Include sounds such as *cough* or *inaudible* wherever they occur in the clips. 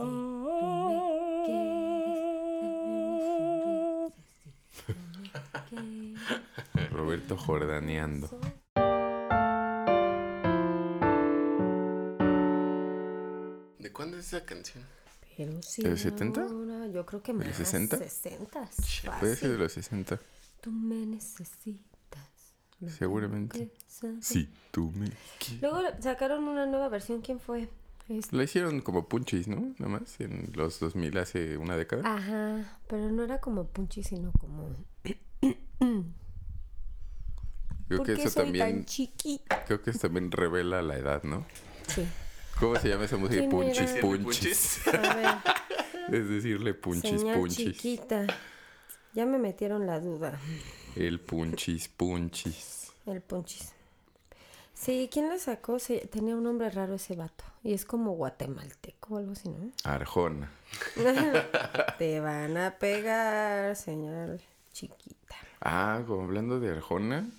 tú me quieres, dame una sonrisa, si tú me quieres. Roberto jordaneando. ¿De cuándo es esa canción? Pero sí. ¿De los 70? ahora, Yo creo que ¿De más. los 60? 60. Puede ser de los 60. Tú me necesitas. Seguramente. Sí, tú me quieres. Luego sacaron una nueva versión. ¿Quién fue? Este- La hicieron como punchis, ¿no? Nada más en los 2000 hace una década. Ajá, pero no era como Punchy, sino como. *clears throat* Creo ¿Por que qué eso soy también, tan chiquita? creo que eso también revela la edad, ¿no? Sí. ¿Cómo se llama esa música? ¿Quién Punchis, era? punchis. A ver, *laughs* Es decirle punchis, señal punchis. chiquita. Ya me metieron la duda. El punchis, punchis. El Punchis. Sí, ¿quién la sacó? Tenía un nombre raro ese vato. Y es como guatemalteco o algo así, ¿no? Arjona. *laughs* Te van a pegar, señal chiquita. Ah, como hablando de Arjona.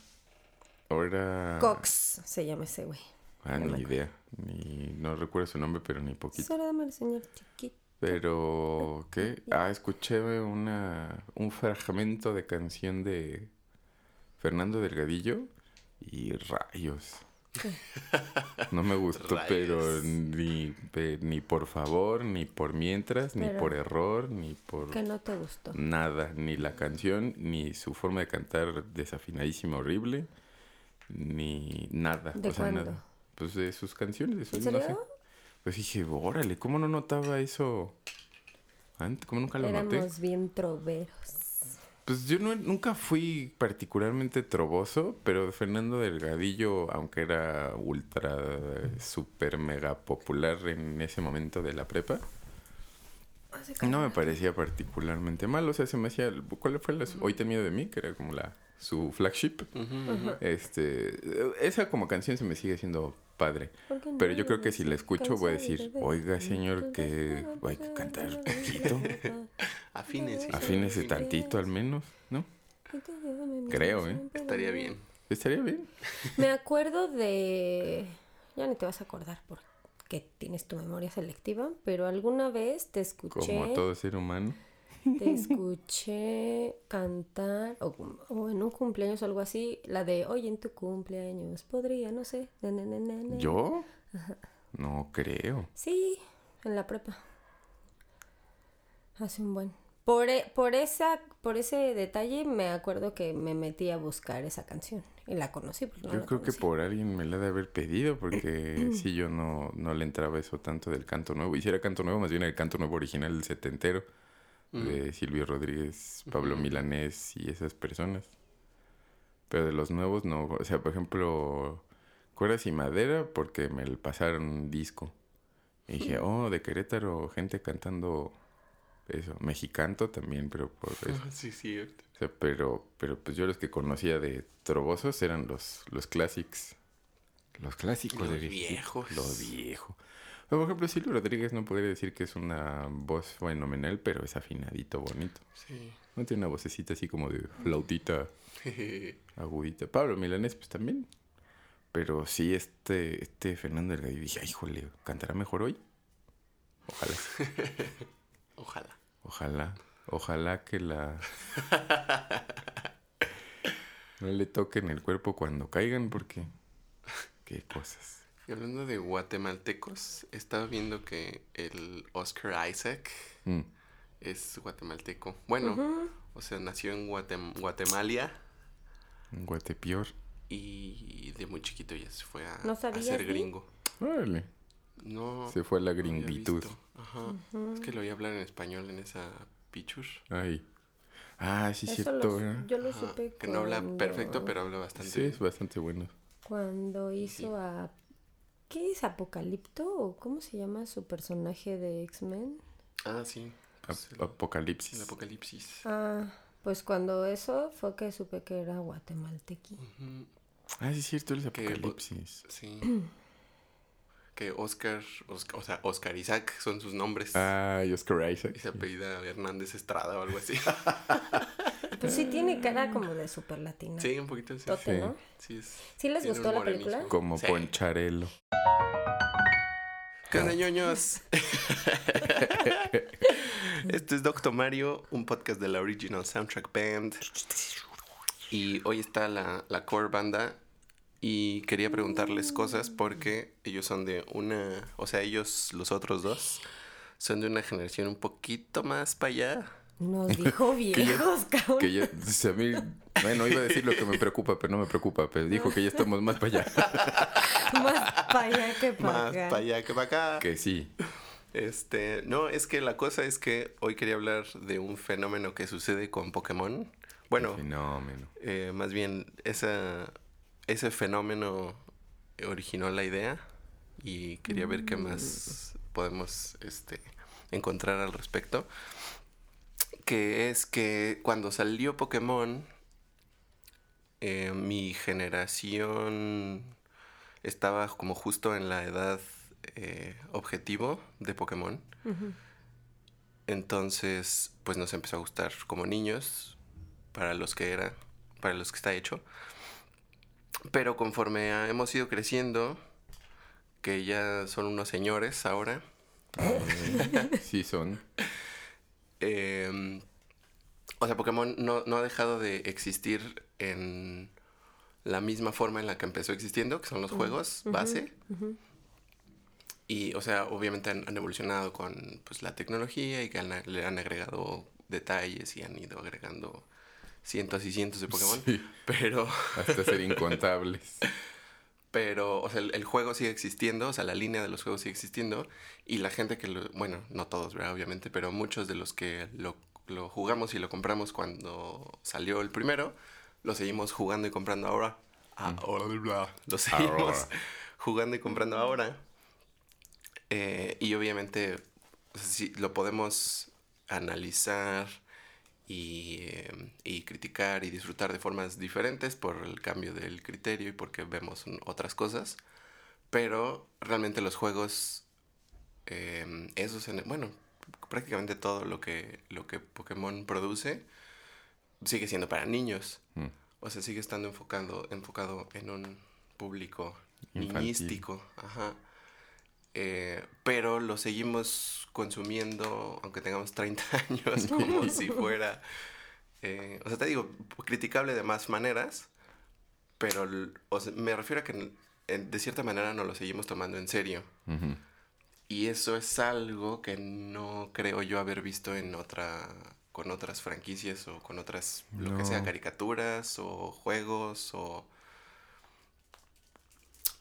Ahora. Cox se llama ese güey. Ah, No ni idea. Ni, no recuerdo su nombre, pero ni poquito. Solo dame el señor chiquito. Pero, ¿qué? Ah, escuché una, un fragmento de canción de Fernando Delgadillo y rayos. No me gustó, Rayos. pero ni, ni por favor, ni por mientras, ni por error, ni por Que no te gustó. nada. Ni la canción, ni su forma de cantar desafinadísima, horrible, ni nada. ¿De o sea, cuándo? nada. Pues de sus canciones, de sus, ¿En no sé. Pues dije, órale, ¿cómo no notaba eso antes? ¿Cómo nunca lo noté? Éramos bien troveros. Pues yo no- nunca fui particularmente troboso, pero Fernando Delgadillo, aunque era ultra, super, mega popular en ese momento de la prepa, no me parecía particularmente mal. O sea, se me hacía... ¿Cuál fue la... Hoy ten miedo de mí? Que era como la su flagship. Este, esa como canción se me sigue siendo padre. Pero yo creo que si la escucho voy a decir, de oiga señor, que hay *laughs* que cantar ver poquito. Afines. Afínese tantito al menos, ¿no? Creo, ¿eh? Estaría bien. Estaría bien. *laughs* Me acuerdo de... Ya ni te vas a acordar porque tienes tu memoria selectiva, pero alguna vez te escuché... Como todo ser humano. Te *laughs* escuché cantar, o, o en un cumpleaños o algo así, la de Hoy en tu cumpleaños podría, no sé. na, na, na, na, na". ¿Yo? No creo. Sí, en la prepa. Hace un buen. Por, e- por, esa, por ese detalle me acuerdo que me metí a buscar esa canción y la conocí. no Yo la creo que por alguien me la ha de haber pedido porque *clears throat* sí yo no, no le entraba eso tanto del canto nuevo. Y si era canto nuevo, más bien el canto nuevo original del setentero de Silvio Rodríguez, Pablo Milanés y esas personas. Pero de los nuevos no. O sea, por ejemplo, Cuerdas y Madera porque me pasaron un disco. Y dije, oh, de Querétaro, gente cantando eso. Mexicanto también, pero por *laughs* eso. Sí, cierto. O sea, pero, pero pues yo los que conocía de trobosos eran los, los clásicos. Los clásicos Los de viejos. Los viejos. Por ejemplo, Silvio Rodríguez no podría decir que es una voz fenomenal, pero es afinadito, bonito. Sí. No tiene una vocecita así como de flautita *laughs* agudita. Pablo Milanés, pues también. Pero sí, este, este Fernando Delgadillo, dije, "Ay, híjole, ¿cantará mejor hoy? Ojalá. *laughs* Ojalá. Ojalá, ojalá que la... *laughs* no le toquen el cuerpo cuando caigan porque... Qué cosas. Y hablando de guatemaltecos, estaba viendo que el Oscar Isaac Mm, es guatemalteco. Bueno, o sea, nació en Guatem- Guatemalia un Guatepior. y de muy chiquito ya se fue a, ¿No a sabías, ser gringo. Órale. No. Se fue a la no gringitud. Ajá. Es que lo oí hablar en español en esa picture. Ay. Ah, sí, Eso cierto. lo- ¿verdad? yo lo Ajá, supe Que no habla perfecto, pero habla bastante Sí, es bastante bueno. Cuando hizo a... ¿Qué es Apocalipto? ¿O cómo se llama su personaje de X-Men? Ah, sí. Pues el, Apocalipsis. el apocalipsis. Ah, pues cuando eso fue que supe que era guatemaltequi. Ah, sí, es cierto, el Apocalipsis. Sí. *clears throat* que Oscar, Oscar, o sea, Oscar Isaac son sus nombres. Ah, y Oscar Isaac. Y se apellida Hernández Estrada o algo así. *laughs* Pues sí tiene cara como de super latina. sí, un poquito así. Tote, Sí. ¿no? Sí, es- ¿Sí les gustó la película? Como Sí. Poncharelo. ¿Qué onda, ñoños? *laughs* *laughs* Esto es Doctor Mario, un podcast de la Original Soundtrack Band. Y hoy está la, la core banda. Y quería preguntarles cosas porque ellos son de una. O sea, ellos, los otros dos, son de una generación un poquito más para allá. Nos *laughs* dijo viejos, cabrón. Que ya, a mí, bueno, iba a decir lo que me preocupa, pero no me preocupa. Pero dijo que ya estamos más para allá. *laughs* más para allá que para Más acá. para allá que para acá. Que sí. Este, no, es que la cosa es que hoy quería hablar de un fenómeno que sucede con Pokémon. Bueno, Fenómeno. eh, más bien esa, ese fenómeno originó la idea y quería ver qué más podemos este, encontrar al respecto. Que es que cuando salió Pokémon, eh, mi generación estaba como justo en la edad eh, objetivo de Pokémon. Entonces, pues nos empezó a gustar como niños, para los que era, para los que está hecho. Pero conforme a- hemos ido creciendo, que ya son unos señores ahora, Eh, *laughs* sí son. eh, o sea, Pokémon no, no ha dejado de existir en la misma forma en la que empezó existiendo, que son los juegos base. Y, o sea, obviamente han, han evolucionado con pues, la tecnología y que han- le han agregado detalles y han ido agregando cientos y cientos de Pokémon. Sí. Pero, *laughs* Hasta ser incontables. *laughs* pero, o sea, el, el juego sigue existiendo, o sea, la línea de los juegos sigue existiendo. Y la gente que lo, bueno, no todos, ¿verdad? Obviamente, pero muchos de los que lo, lo jugamos y lo compramos cuando salió el primero, lo seguimos jugando y comprando ahora. Ahora. Lo seguimos Ahora. *laughs* jugando y comprando ahora. Eh, y obviamente o sea, sí, lo podemos analizar y, eh, y criticar y disfrutar de formas diferentes por el cambio del criterio y porque vemos otras cosas. Pero realmente los juegos, eh, esos, en- bueno, prácticamente todo lo que, lo que Pokémon produce sigue siendo para niños. Mm. O sea, sigue estando enfocado, enfocado en un público Infantil. niñístico. Ajá. Eh, pero lo seguimos consumiendo, aunque tengamos 30 *laughs* años, como *laughs* si fuera... eh, o sea, te digo, criticable de más maneras, pero l- o sea, me refiero a que de cierta manera no lo seguimos tomando en serio. Ujú. Y eso es algo que no creo yo haber visto en otra con otras franquicias o con otras lo que sea caricaturas o juegos o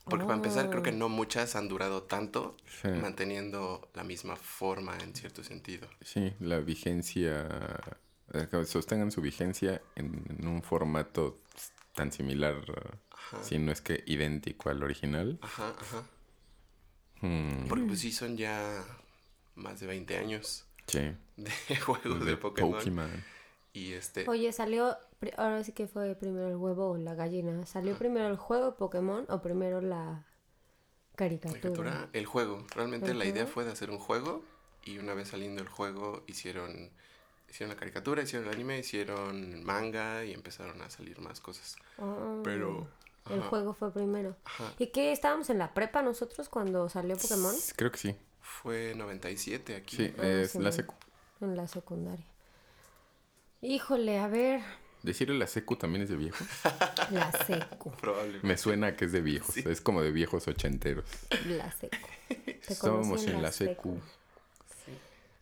porque para empezar creo que Oh. no muchas han durado tanto Sí. manteniendo la misma forma en cierto sentido. Sí, la vigencia, eh, sostengan su vigencia en, en un formato tan similar, eh, si no es que idéntico al original. Ajá, ajá. Hmm, Porque pues sí son ya más de 20 años sí, de *laughs* juegos de, de Pokémon. Pokémon. Y este Oye, salió. Ahora sí que fue primero el huevo o la gallina. ¿Salió primero el juego Pokémon o primero la caricatura? caricatura, el juego. Realmente ¿El la idea fue de hacer un juego y una vez saliendo el juego hicieron hicieron la caricatura, hicieron el anime, hicieron manga y empezaron a salir más cosas. Ah, Pero El ajá, juego fue primero. ajá, ¿Y qué? ¿Estábamos en la prepa nosotros cuando salió Pokémon? Creo que sí. fue 97 aquí. Sí, Ah, es sí, la no. secu. En la secundaria. Híjole, a ver. Decirle la secu también es de viejos. *laughs* La secu. Probablemente. Me suena que es de viejos. Sí. Es como de viejos ochenteros. La secu. *laughs* Conocí en la secu.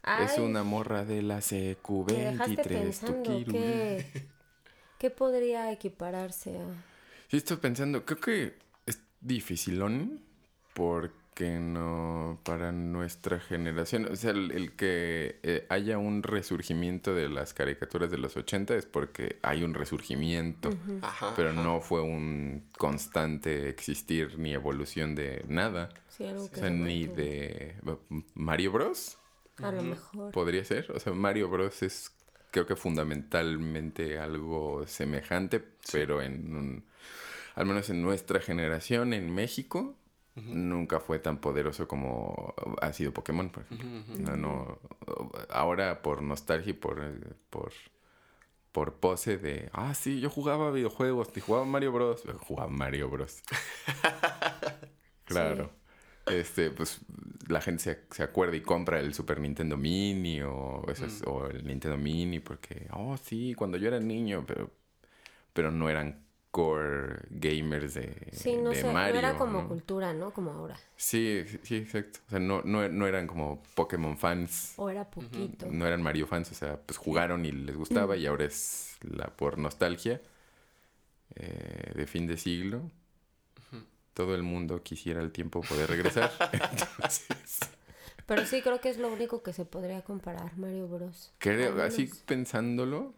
Es Ay, una morra de la secu. Me dejaste 23 pensando tukiru. qué, *laughs* qué podría equipararse a... Sí, estoy pensando, creo que es dificilón porque no, para nuestra generación, o sea, el, el que eh, haya un resurgimiento de las caricaturas de los 80 es porque hay un resurgimiento, Ajá. pero ajá. no fue un constante existir ni evolución de nada, Sí, algo o que sea, se ni de Mario Bros. A lo mejor. Podría ser, o sea, Mario Bros. es creo que fundamentalmente algo semejante, pero en un, al menos en nuestra generación en México, nunca fue tan poderoso como ha sido Pokémon, por ejemplo. No, no, ahora por nostalgia y por, eh, por, por pose de, ah, sí, yo jugaba videojuegos, y jugaba Mario Bros. *laughs* Jugaba Mario Bros. *laughs* claro. este, pues la gente se, se, acuerda y compra el Super Nintendo Mini o, esas, o el Nintendo Mini porque, oh, sí, cuando yo era niño, pero, pero no eran core gamers de, sí, no sé, No era como cultura, ¿no? Como ahora. Sí, sí, exacto. O sea, no, no, no eran como Pokémon fans. O era poquito. No eran Mario fans, o sea, pues jugaron y les gustaba y ahora es la por nostalgia eh, de fin de siglo. Todo el mundo quisiera el tiempo poder regresar. *laughs* *laughs* Pero sí, creo que es lo único que se podría comparar, Mario Bros. Creo, así pensándolo,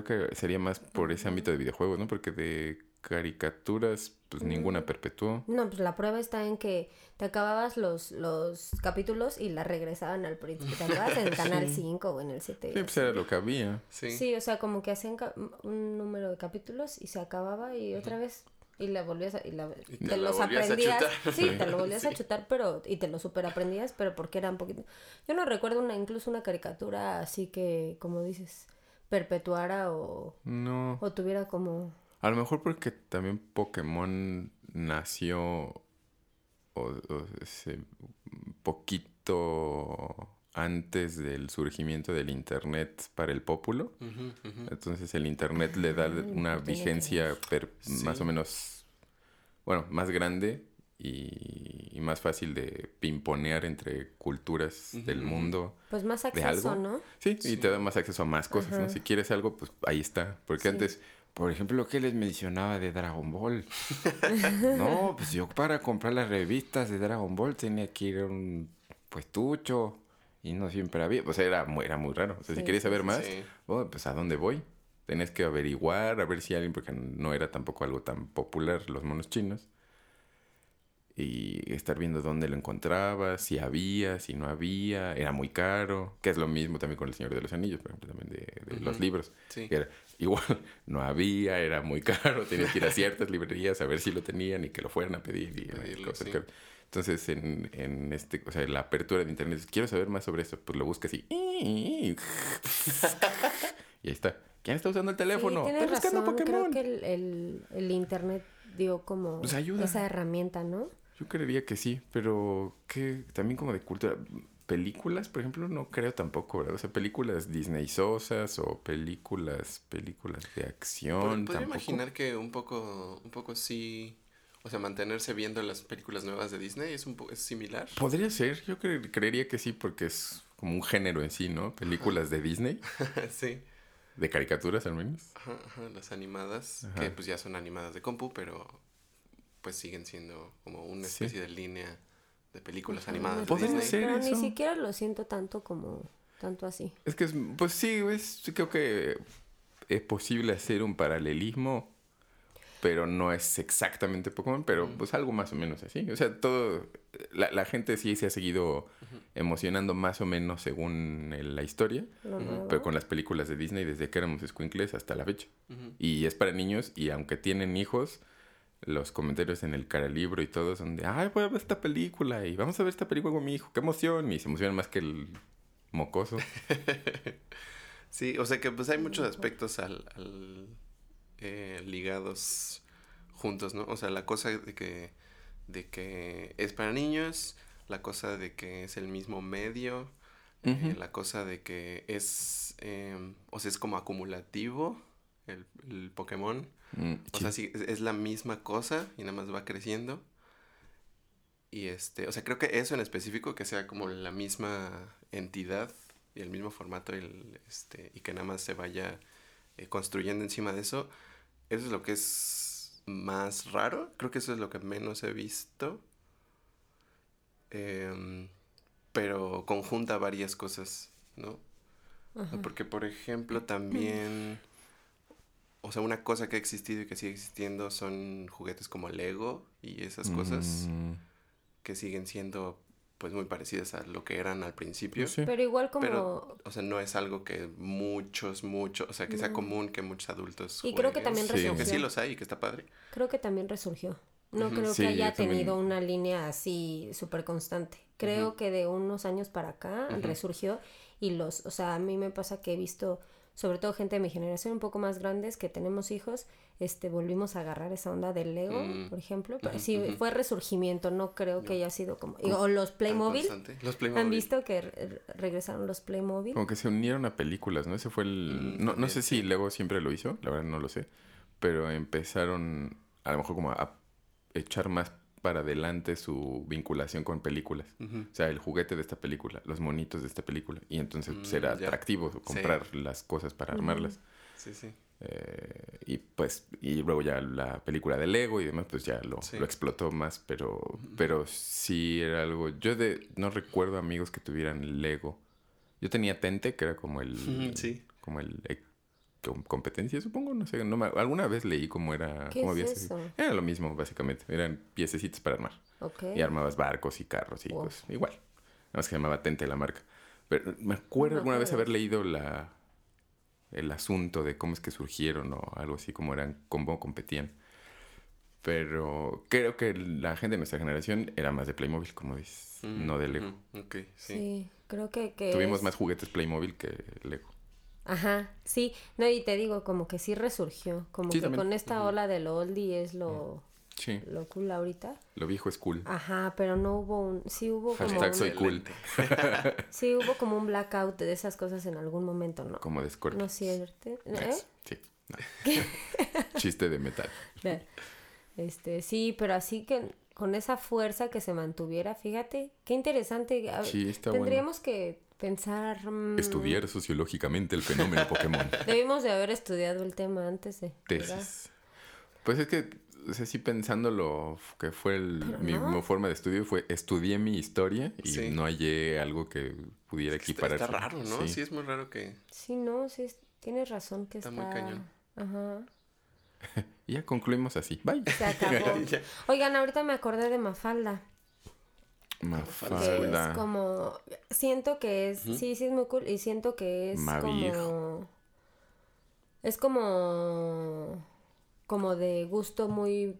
creo que sería más por ese ámbito de videojuegos, ¿no? Porque de caricaturas, pues ninguna mm. perpetuó. No, pues la prueba está en que te acababas los, los capítulos y la regresaban al principio. Te acabas en el *laughs* canal 5 o en el 7. Sí, pues era lo que había. Sí. sí, o sea, como que hacían un número de capítulos y se acababa y otra vez y la volvías a, y, la, te, los aprendías sí te lo *laughs* volvías a chutar pero y te lo super aprendías pero porque era un poquito yo no recuerdo una incluso una caricatura así que como dices perpetuara o, no. o tuviera como... A lo mejor porque también Pokémon nació o, ese poquito antes del surgimiento del Internet para el pópulo. Entonces el Internet le da ah, una vigencia más o menos, bueno, más grande y, más fácil de pimponear entre culturas del mundo. Pues más acceso, ¿no? Sí, y te da más acceso a más cosas, ¿no? Si quieres algo, pues ahí está. Porque antes, por ejemplo, lo que les mencionaba de Dragon Ball. *laughs* no, pues yo para comprar las revistas de Dragon Ball tenía que ir a un puestucho y no siempre había. O sea, era muy, era muy raro. O sea, si querías saber más, oh, pues ¿a dónde voy? Tenés que averiguar, a ver si alguien, porque no era tampoco algo tan popular los monos chinos y estar viendo dónde lo encontraba, si había, si no había, era muy caro, que es lo mismo también con El Señor de los Anillos, por ejemplo, también de, los libros. igual, *laughs* no había, era muy caro, tenías que ir a ciertas librerías a ver si lo tenían y que lo fueran a pedir. Y, cosas Entonces, en, en este, o sea, la apertura de internet, quiero saber más sobre eso, pues lo buscas y... y *laughs* ahí está. ¿Quién está usando el teléfono? Sí, razón. Creo que el, el, el internet dio como pues esa herramienta, ¿no? Yo creería que sí, pero que también como de cultura. Películas, por ejemplo, no creo tampoco, ¿verdad? O sea, películas Disney sosas o películas, películas de acción. Podría imaginar que un poco, un poco sí, o sea, mantenerse viendo las películas nuevas de Disney es un es similar. Podría ser, yo creería que sí, porque es como un género en sí, ¿no? Películas de Disney. *laughs* sí. De caricaturas al menos. Ajá, ajá, las animadas, que pues ya son animadas de compu, pero pues siguen siendo como una especie de línea de películas animadas. De. Pero ni siquiera lo siento tanto como tanto así. Es que, pues sí, es, creo que es posible hacer un paralelismo, pero no es exactamente Pokémon, pero pues algo más o menos así. O sea, todo, la, la gente sí se ha seguido emocionando más o menos según la historia, pero con las películas de Disney desde que éramos squinkles hasta la fecha. Y es para niños y aunque tienen hijos, los comentarios en el cara libro y todo son de, ay, voy a ver esta película y vamos a ver esta película con mi hijo, qué emoción. Y se emocionan más que el mocoso. *laughs* sí, o sea que pues hay muchos aspectos al, eh, ligados juntos, ¿no? O sea, la cosa de que, de que es para niños, la cosa de que es el mismo medio, eh, la cosa de que es, em, o sea, es como acumulativo el, el Pokémon. Mm, o sea, sí, es la misma cosa y nada más va creciendo. Y este, o sea, creo que eso en específico, que sea como la misma entidad y el mismo formato y, el, este, y que nada más se vaya eh, construyendo encima de eso, eso es lo que es más raro. Creo que eso es lo que menos he visto. Em, pero conjunta varias cosas, ¿no? Porque, por ejemplo, también *clears throat* o sea, una cosa que ha existido y que sigue existiendo son juguetes como Lego y esas cosas mm. que siguen siendo pues muy parecidas a lo que eran al principio. Pero igual como... Pero, o sea, no es algo que muchos, muchos, o sea, que sea común que muchos adultos... Y creo que también resurgió. Que sí los hay y que está padre. Creo que también resurgió. No creo que haya tenido una línea así súper constante. Creo que de unos años para acá resurgió y los, o sea, a mí me pasa que he visto sobre todo gente de mi generación un poco más grandes que tenemos hijos, este volvimos a agarrar esa onda del Lego, mm. por ejemplo, pero sí fue resurgimiento, no creo que haya sido como o los Playmobil. Los Playmobil. Han visto que regresaron los Playmobil. Como que se unieron a películas, ¿no? Ese fue el mm, no, no sé si Lego siempre lo hizo, la verdad no lo sé, pero empezaron a lo mejor como a echar más para adelante su vinculación con películas. O sea, el juguete de esta película, los monitos de esta película. Y entonces pues, mm, atractivo comprar las cosas para armarlas. Sí, sí. Eh, y pues, y luego ya la película de Lego y demás, pues ya lo, lo explotó más, pero, pero sí era algo. Yo de, no recuerdo amigos que tuvieran Lego. Yo tenía Tente, que era como el. Sí. Como el competencia, supongo, no sé, alguna vez leí cómo era, ¿Qué cómo es eso? Era lo mismo, básicamente, eran piececitos para armar. Y armabas barcos y carros y pues igual. Nada más que se llamaba Tente la marca. Pero me acuerdo alguna vez haber leído la el asunto de cómo es que surgieron o algo así, cómo eran, cómo competían. Pero creo que la gente de nuestra generación era más de Playmobil, como dices, mm, no de Lego. sí. creo que, que Tuvimos más juguetes Playmobil que Lego. Ajá, sí, no, y te digo, como que sí resurgió, como que con esta ola del oldie es lo, sí. lo cool ahorita. Lo viejo es cool. Ajá, pero no hubo un, sí hubo como un, soy cool. *laughs* sí hubo como un blackout de esas cosas en algún momento, ¿no? Como de Scorpio. No es cierto, ¿eh? Sí, *laughs* chiste de metal. Este, sí, pero así que con esa fuerza que se mantuviera, fíjate, qué interesante. Sí, está Tendríamos que pensar... Mm, Estudiar sociológicamente el fenómeno Pokémon. *laughs* Debimos de haber estudiado el tema antes de... Tesis. Pues es que, o sea, sí pensándolo, que fue el, mi, forma de estudio fue estudié mi historia y no hallé algo que pudiera equiparar. Está, raro, ¿no? Sí. es muy raro que... Sí, no, sí, tienes razón que está... Está muy cañón. Ajá. *laughs* y ya concluimos así. Bye. Se acabó. *laughs* Oigan, ahorita me acordé de Mafalda. Mafalda. es como. Siento que es. Sí, sí, es muy cool. Y siento que es como. Es como. Como de gusto muy.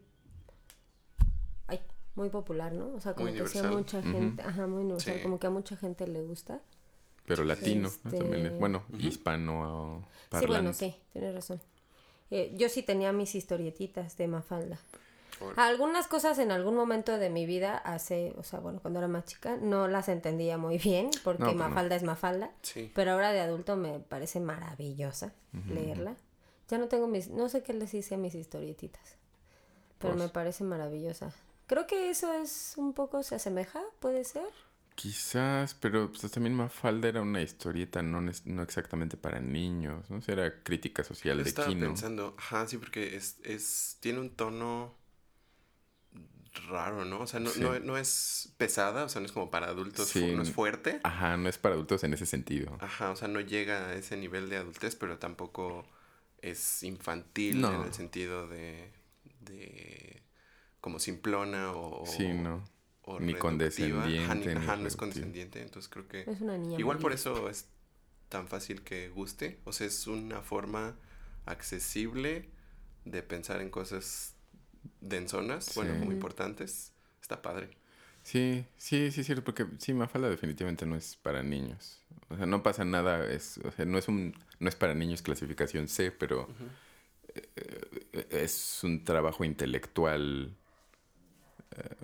Ay, muy popular, ¿no? O sea, como que sí a mucha gente. Ajá, muy universal. Como que a mucha gente le gusta. Pero latino, También es, bueno, hispano. Sí, bueno, sí, tienes razón. Eh, yo sí tenía mis historietitas de Mafalda. Algunas cosas en algún momento de mi vida, hace, o sea, bueno, cuando era más chica, no las entendía muy bien, porque pues Mafalda es Mafalda. Pero ahora de adulto me parece maravillosa leerla. Ya no tengo mis, no sé qué les hice a mis historietitas, pero me pues parece maravillosa. Creo que eso es un poco, se asemeja, puede ser. Quizás, pero pues también Mafalda era una historieta no, no exactamente para niños, ¿no? O era crítica social de estaba pensando, ajá, sí, porque es, es, tiene un tono raro, ¿no? O sea, no, no, es pesada, o sea, no es como para adultos, no es fuerte. Ajá, no es para adultos en ese sentido. Ajá, o sea, no llega a ese nivel de adultez, pero tampoco es infantil en el sentido de, de como simplona o... Sí, no. ni condescendiente. Ajá, no es condescendiente, entonces creo que... Es una niña. Igual por eso es tan fácil que guste, o sea, es una forma accesible de pensar en cosas densonas, bueno, muy importantes, está padre. Sí, sí, sí, cierto, porque sí, Mafalda definitivamente no es para niños. O sea, no pasa nada, es, o sea, no es un, no es para niños clasificación C, pero eh, es un trabajo intelectual, eh,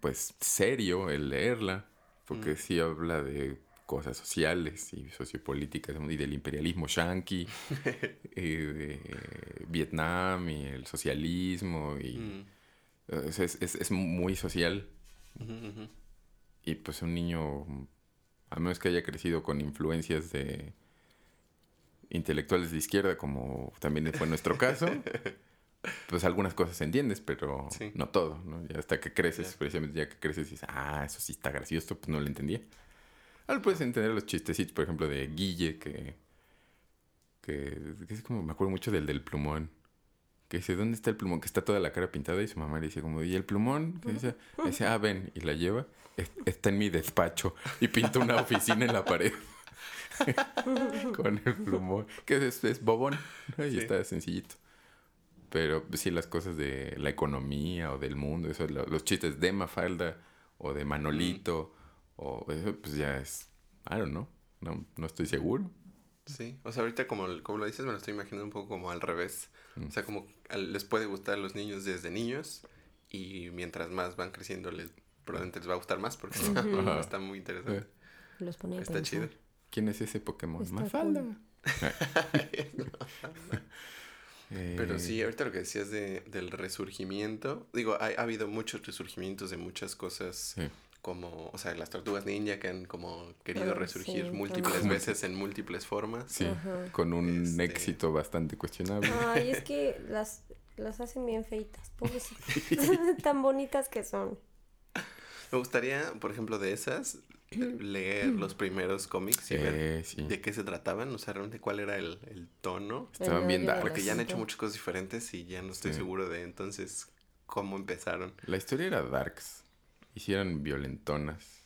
pues, serio el leerla, porque sí habla de cosas sociales y sociopolíticas y del imperialismo yanqui, *laughs* y de Vietnam y el socialismo y mm. es, muy social. Y pues un niño, a menos que haya crecido con influencias de intelectuales de izquierda, como también fue nuestro caso, *laughs* pues algunas cosas entiendes, pero no todo, ¿no? Ya hasta que creces, precisamente ya que creces y dices, ah, eso sí está gracioso, pues no lo entendía. Ahora puedes entender los chistecitos, por ejemplo, de Guille, que, que, es como, me acuerdo mucho del del plumón. Que dice, ¿dónde está el plumón? Que está toda la cara pintada y su mamá le dice como, ¿y el plumón? Que dice, dice, ah, ven, y la lleva, está en mi despacho y pinta una oficina en la pared. *laughs* Con el plumón, que es, es bobón, y está sencillito. Pero sí, las cosas de la economía o del mundo, eso, los chistes de Mafalda o de Manolito. O eso pues ya es, I don't know, no, no estoy seguro. Sí, o sea, ahorita como, como lo dices, me lo estoy imaginando un poco como al revés. Mm. O sea, como les puede gustar a los niños desde niños y mientras más van creciendo les probablemente les va a gustar más porque está, está, muy interesante. Los ponía está chido. ¿Quién es ese Pokémon? Mafalda. *laughs* Pero sí, eh, ahorita lo que decías de, del resurgimiento, digo, ha, ha habido muchos resurgimientos de muchas cosas. Como, o sea, las tortugas ninja que han como querido resurgir múltiples veces en múltiples formas. Sí, con un este éxito bastante cuestionable. Ay, es *laughs* que las, las hacen bien feitas, *laughs* pobrecitas. *laughs* Tan bonitas que son. Me gustaría, por ejemplo, de esas, leer los primeros cómics y ver eh, de qué se trataban, o sea, realmente cuál era el, el tono. Estaban bien dark. Porque ya han hecho muchas cosas diferentes y ya no estoy seguro de entonces cómo empezaron. La historia era darks. Hicieron violentonas.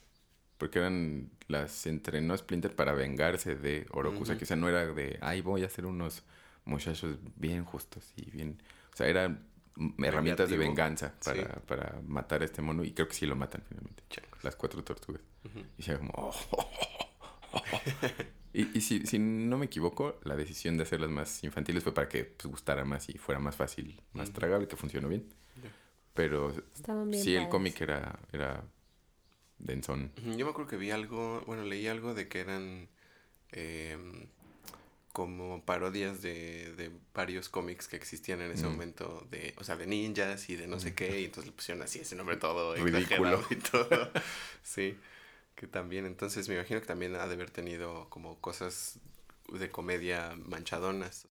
Porque eran las entrenó Splinter para vengarse de Orokusa, que no era de, ay, voy a hacer unos muchachos bien justos y bien... O sea, eran herramientas de venganza para, para matar a este mono y creo que sí lo matan finalmente. Las cuatro tortugas. Y se como... Oh, *laughs* y, y si, si, no me equivoco, la decisión de hacerlas más infantiles fue para que pues, gustara más y fuera más fácil, más tragable, que funcionó bien. Pero sí, el cómic era, era densón. Yo me acuerdo que vi algo, bueno, leí algo de que eran em, como parodias de, de varios cómics que existían en ese momento, de, o sea, de ninjas y de no sé qué, y entonces le pusieron así ese nombre todo ridículo y todo. *laughs* sí, que también, entonces me imagino que también ha de haber tenido como cosas de comedia manchadonas.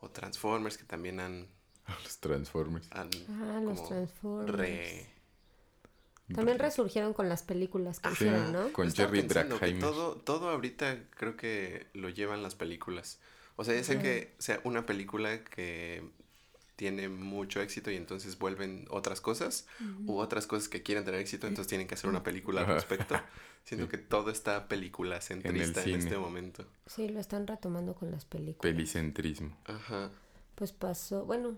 O Transformers que también han *laughs* Los Transformers. ah, los Transformers. También resurgieron con las películas que hicieron, ¿no? Con Jerry Bruckheimer. Todo, todo ahorita creo que lo llevan las películas. O sea, ya sé que sea una película que tiene mucho éxito y entonces vuelven otras cosas u otras cosas que quieren tener éxito, entonces tienen que hacer una película al respecto. *laughs* Siento que todo está película centrista en, en, este momento. Sí, lo están retomando con las películas. Pelicentrismo. Ajá. Pues pasó, bueno,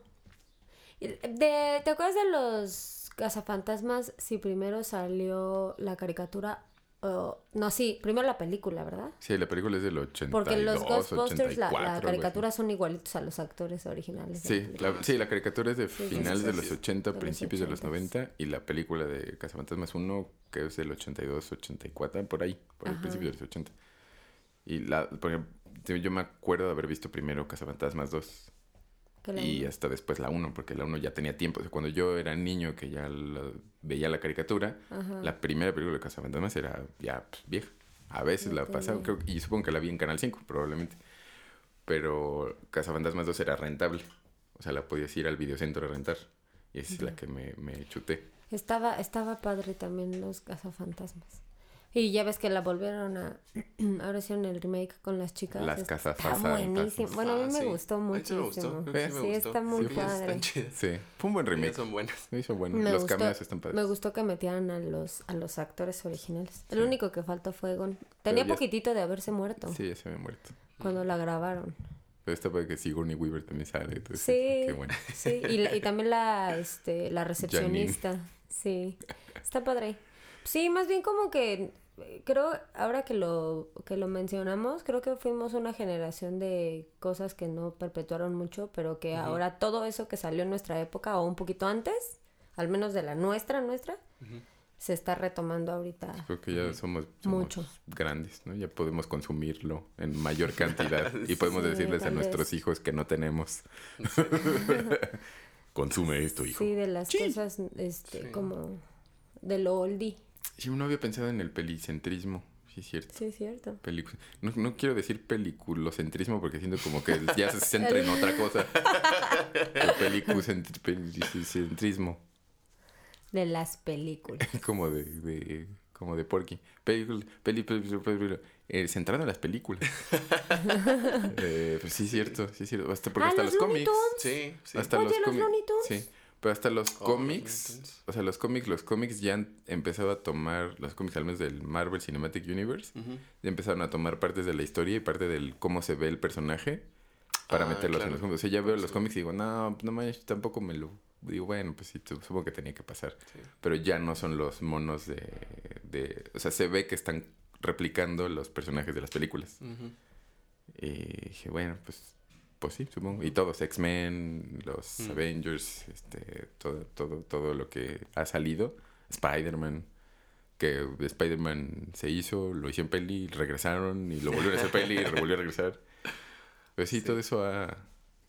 de, ¿Te acuerdas de los cazafantasmas? Si primero salió la caricatura. no, sí, primero la película, ¿verdad? Sí, la película es del 82, Porque los Ghostbusters, la, la, caricatura son igualitos a los actores originales. Sí, la, sí, la caricatura es de finales de los 80, principios de los 90. Y la película de Cazafantasmas 1, que es del 82, 84, por ahí, por el principio de los 80. Y la, por ejemplo, yo me acuerdo de haber visto primero Cazafantasmas 2 y hasta después la 1, porque la 1 ya tenía tiempo. O sea, cuando yo era niño que ya veía la caricatura, la primera película de Cazafantasmas era ya pues, vieja. A veces la pasaba, creo, y supongo que la vi en Canal 5, probablemente. Pero Cazafantasmas 2 era rentable. O sea, la podías ir al videocentro a rentar. Y esa es la que me, me chuté. Estaba, estaba padre también los Cazafantasmas. Y ya ves que la volvieron a. *clears throat* Ahora hicieron el remake con las chicas. Las casas Está buenísimo. Bueno, a mí me gustó mucho. Sí, está muy padre. Sí, fue un buen remake. Son buenas. Me hizo bueno. los cambios están padres. Me gustó que metieran a los, a los actores originales. El único que faltó fue Gon. Tenía poquitito de haberse muerto. Sí, ya se había muerto. Cuando la grabaron. Pero esta puede que Sigourney Weaver también sale. sí. Qué bueno. *laughs* Sí, y, y también la, este, la recepcionista. Sí. Está padre. Sí, más bien como que creo, ahora que lo, que lo mencionamos, creo que fuimos una generación de cosas que no perpetuaron mucho, pero que ahora todo eso que salió en nuestra época o un poquito antes, al menos de la nuestra, nuestra, se está retomando ahorita. Creo que ya somos, grandes, ¿no? Ya podemos consumirlo en mayor cantidad *laughs* y podemos decirles a nuestros hijos que no tenemos. *laughs* Consume esto, hijo. Sí, de las cosas, este, como de lo oldie. Sí, no había pensado en el pelicentrismo. Sí, es cierto. Sí, es cierto. no, no, quiero decir peliculocentrismo porque siento como que ya se *laughs* centra en otra cosa. el pelicentrismo. De las películas. *laughs* como de, de como de Porky. Película, peli, eh, centrado en las películas. *laughs* eh, pues sí, es cierto, sí, es cierto. Hasta porque ah, hasta los, cómics. Sí, sí. Hasta los, cómics. Sí. Pero hasta los oh, cómics, o sea, los cómics, los cómics ya han empezado a tomar, los cómics al menos del Marvel Cinematic Universe, ya empezaron a tomar partes de la historia y parte del cómo se ve el personaje para ah, meterlos en los cómics. O sea, ya veo los cómics y digo, no, no manches, tampoco me lo... Digo, bueno, pues sí, supongo que tenía que pasar. Pero ya no son los monos de, de... O sea, se ve que están replicando los personajes de las películas. Y dije, bueno, pues, pues sí, supongo. Y todos, X-Men, los Mm. Avengers, este, todo, todo, todo lo que ha salido. Spider-Man, que Spider-Man se hizo, lo hizo en peli, regresaron y lo volvieron a hacer peli y volvió a regresar. Pues sí, Sí. todo eso ha,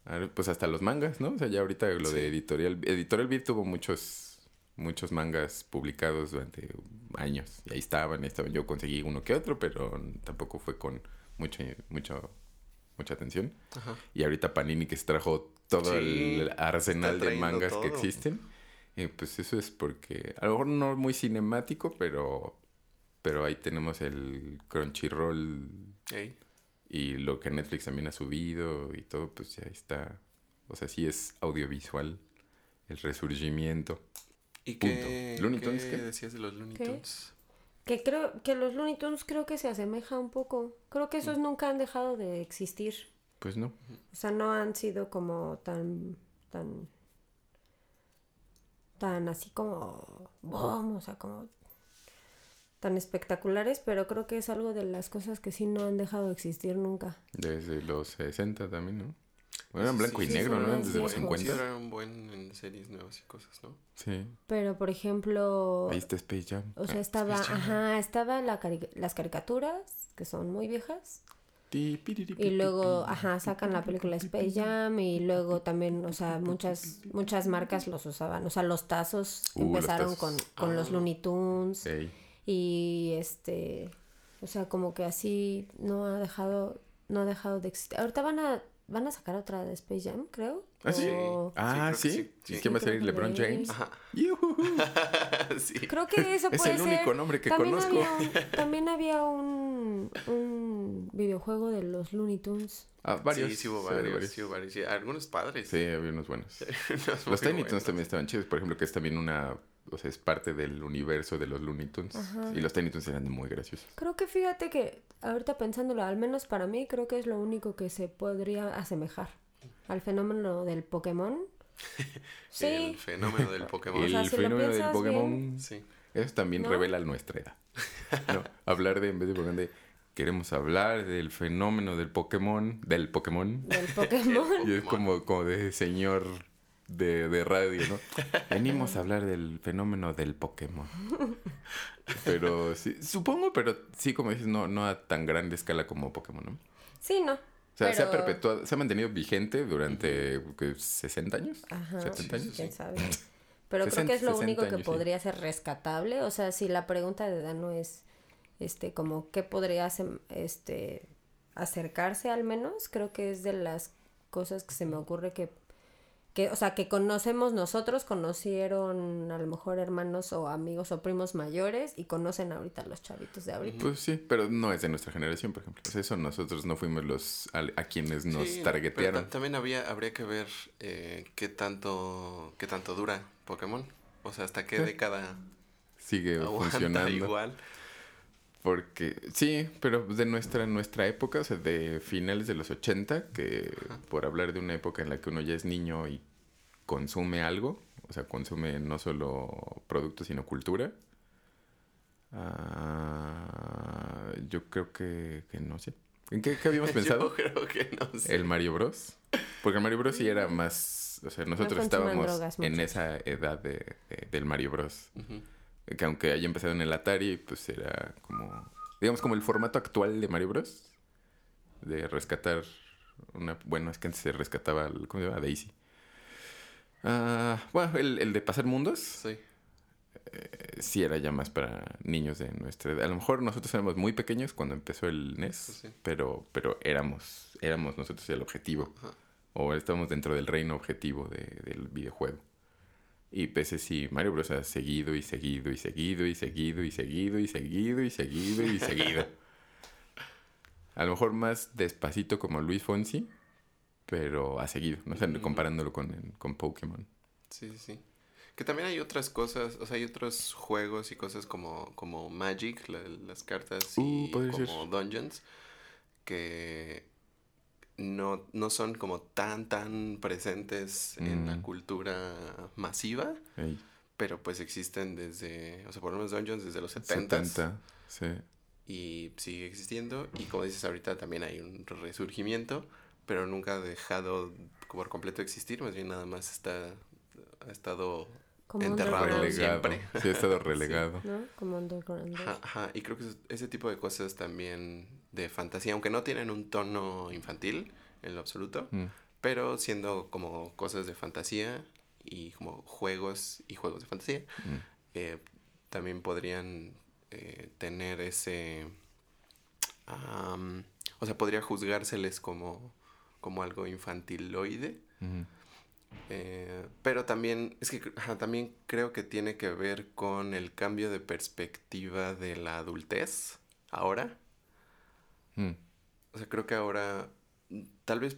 ha- Pues hasta los mangas, ¿no? O sea, ya ahorita lo de. Editorial... Editorial Beat tuvo muchos, muchos mangas publicados durante años. Y ahí estaban, ahí estaban. Yo conseguí uno que otro, pero tampoco fue con mucho, mucho, mucha atención. Ajá. Y ahorita Panini que se trajo todo Sí, el arsenal de mangas que existen. eh, pues eso es porque, a lo mejor no muy cinemático, pero, pero ahí tenemos el Crunchyroll Ey. y lo que Netflix también ha subido y todo, pues ya está. O sea, sí es audiovisual el resurgimiento. ¿Y Punto. qué, Looney qué Tunes, ¿qué? decías de los Looney ¿Qué? Tunes? Que creo que los Looney Tunes creo que se asemeja un poco. Creo que esos nunca han dejado de existir. Pues no. O sea, no han sido como tan tan tan así como boom, o sea, como tan espectaculares, pero creo que es algo de las cosas que sí no han dejado de existir nunca. Desde los 60 también, ¿no? Bueno, eran Sí, blanco y sí, negro, ¿no? Desde los viejos. 50. Consideraron buen en series nuevas y cosas, ¿no? Sí. Pero por ejemplo, Ahí está Space Jam. o sea, Ah, estaba, Space Jam. ajá, estaba la cari- las caricaturas que son muy viejas y luego, ajá, sacan la película Space Jam y luego también, o sea, muchas muchas marcas los usaban, o sea, los tazos Uh, los empezaron tazos. con con los Ah. Looney Tunes. Ey. Y este, o sea, como que así no ha dejado, no ha dejado de existir. Ahorita van a, van a sacar otra de Space Jam, creo. ¿Ah, sí? O- Ah, Sí, sí. sí, ¿Y sí. quién va a salir? que ¿LeBron. James? Ajá. *laughs* Creo que eso *laughs* Es puede el ser. único nombre que también conozco. Había un, también había un, un videojuego de los Looney Tunes. Ah, varios. Sí, sí hubo sí, varios, sí hubo varios. Sí, algunos padres. Sí, había unos buenos. *laughs* Unos Los Tiny Toons buenos. también estaban chidos, por ejemplo, que es también una... O sea, es parte del universo de los Looney Tunes. Ajá. Y los Tiny Toons eran muy graciosos. Creo que fíjate que ahorita pensándolo, al menos para mí, creo que es lo único que se podría asemejar al fenómeno del Pokémon. *laughs* Sí, El fenómeno del Pokémon. El sea, si lo fenómeno del Pokémon... Sí. Eso también ¿No? revela nuestra edad. ¿no? Hablar de, en vez de Pokémon, de... Queremos hablar del fenómeno del Pokémon, del Pokémon. del Pokémon. *laughs* Y es como, como de señor de, de radio, ¿no? *laughs* Venimos a hablar del fenómeno del Pokémon. Pero sí, supongo, pero sí, como dices, no, no a tan grande escala como Pokémon, ¿no? Sí, no. O sea, se ha perpetuado, se ha mantenido vigente durante ¿qué, 60 años, Ajá. 70 años. quién sabe. Pero creo 60, que es lo 60 único que sí. podría ser rescatable. O sea, si la pregunta de Dano es, este, como qué podría hacer- este, acercarse al menos, creo que es de las cosas que se me ocurre que, que, o sea, que conocemos nosotros, conocieron a lo mejor hermanos o amigos o primos mayores y conocen ahorita los chavitos de ahorita. Pues sí, pero no es de nuestra generación, por ejemplo. O sea, eso nosotros no fuimos los a, a quienes nos Sí, targetearon. pero también había, habría que ver eh, qué tanto qué tanto dura Pokémon. O sea, hasta qué Sí. década Sigue aguanta funcionando. igual. Porque, sí, pero de nuestra, nuestra época, o sea, de finales de los 80, que por hablar de una época en la que uno ya es niño y consume algo, o sea, consume no solo productos, sino cultura, ah, yo creo que, que no sé. ¿En qué, qué habíamos *laughs* pensado? Yo creo que no sé. El Mario Bros. Porque el Mario Bros sí era más, o sea, nosotros estábamos en esa edad de, de- del Mario Bros Ujú. Que aunque haya empezado en el Atari, pues era como, digamos, como el formato actual de Mario Bros. De rescatar una, bueno, es que antes se rescataba, el- ¿cómo se llama? Daisy. Ah, bueno, el, el de pasar mundos, Sí. eh, sí era ya más para niños de nuestra edad. A lo mejor nosotros éramos muy pequeños cuando empezó el NES, Sí, sí. pero, pero éramos, éramos nosotros el objetivo. Ajá. O estábamos dentro del reino objetivo de- del videojuego. Y pese si Mario Bros. ha seguido y seguido y seguido y seguido y seguido y seguido y seguido y seguido. A lo mejor más despacito como Luis Fonsi, pero ha seguido, no sé, Ujú. comparándolo con, con Pokémon. Sí, sí, sí. Que también hay otras cosas, o sea, hay otros juegos y cosas como, como Magic, la- las cartas y Uh, podría como ser. Dungeons, que no, no son como tan, tan presentes en la Mm. cultura masiva, Ey, pero pues existen desde, o sea, por lo menos Dungeons desde los 70. 70, sí. y sigue existiendo. Y como dices ahorita, también hay un resurgimiento, pero nunca ha dejado por completo de existir, más bien nada más está, ha estado enterrado siempre. Sí, ha estado relegado. *laughs* ¿No? Como underground. Ajá, y creo que ese tipo de cosas también de fantasía, aunque no tienen un tono infantil en lo absoluto, mm. pero siendo como cosas de fantasía y como juegos y juegos de fantasía, mm. eh, también podrían eh, tener ese... o sea, podría juzgárseles como, como algo infantiloide. Eh, pero también, es que también creo que tiene que ver con el cambio de perspectiva de la adultez ahora. Mm. O sea, creo que ahora tal vez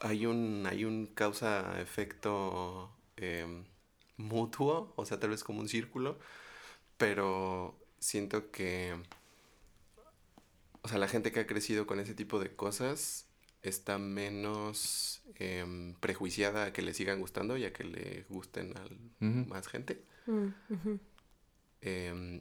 hay un, hay un causa-efecto em, mutuo, o sea, tal vez como un círculo, pero siento que, o sea, la gente que ha crecido con ese tipo de cosas está menos em, prejuiciada a que le sigan gustando y a que le gusten a más gente. Mm, em,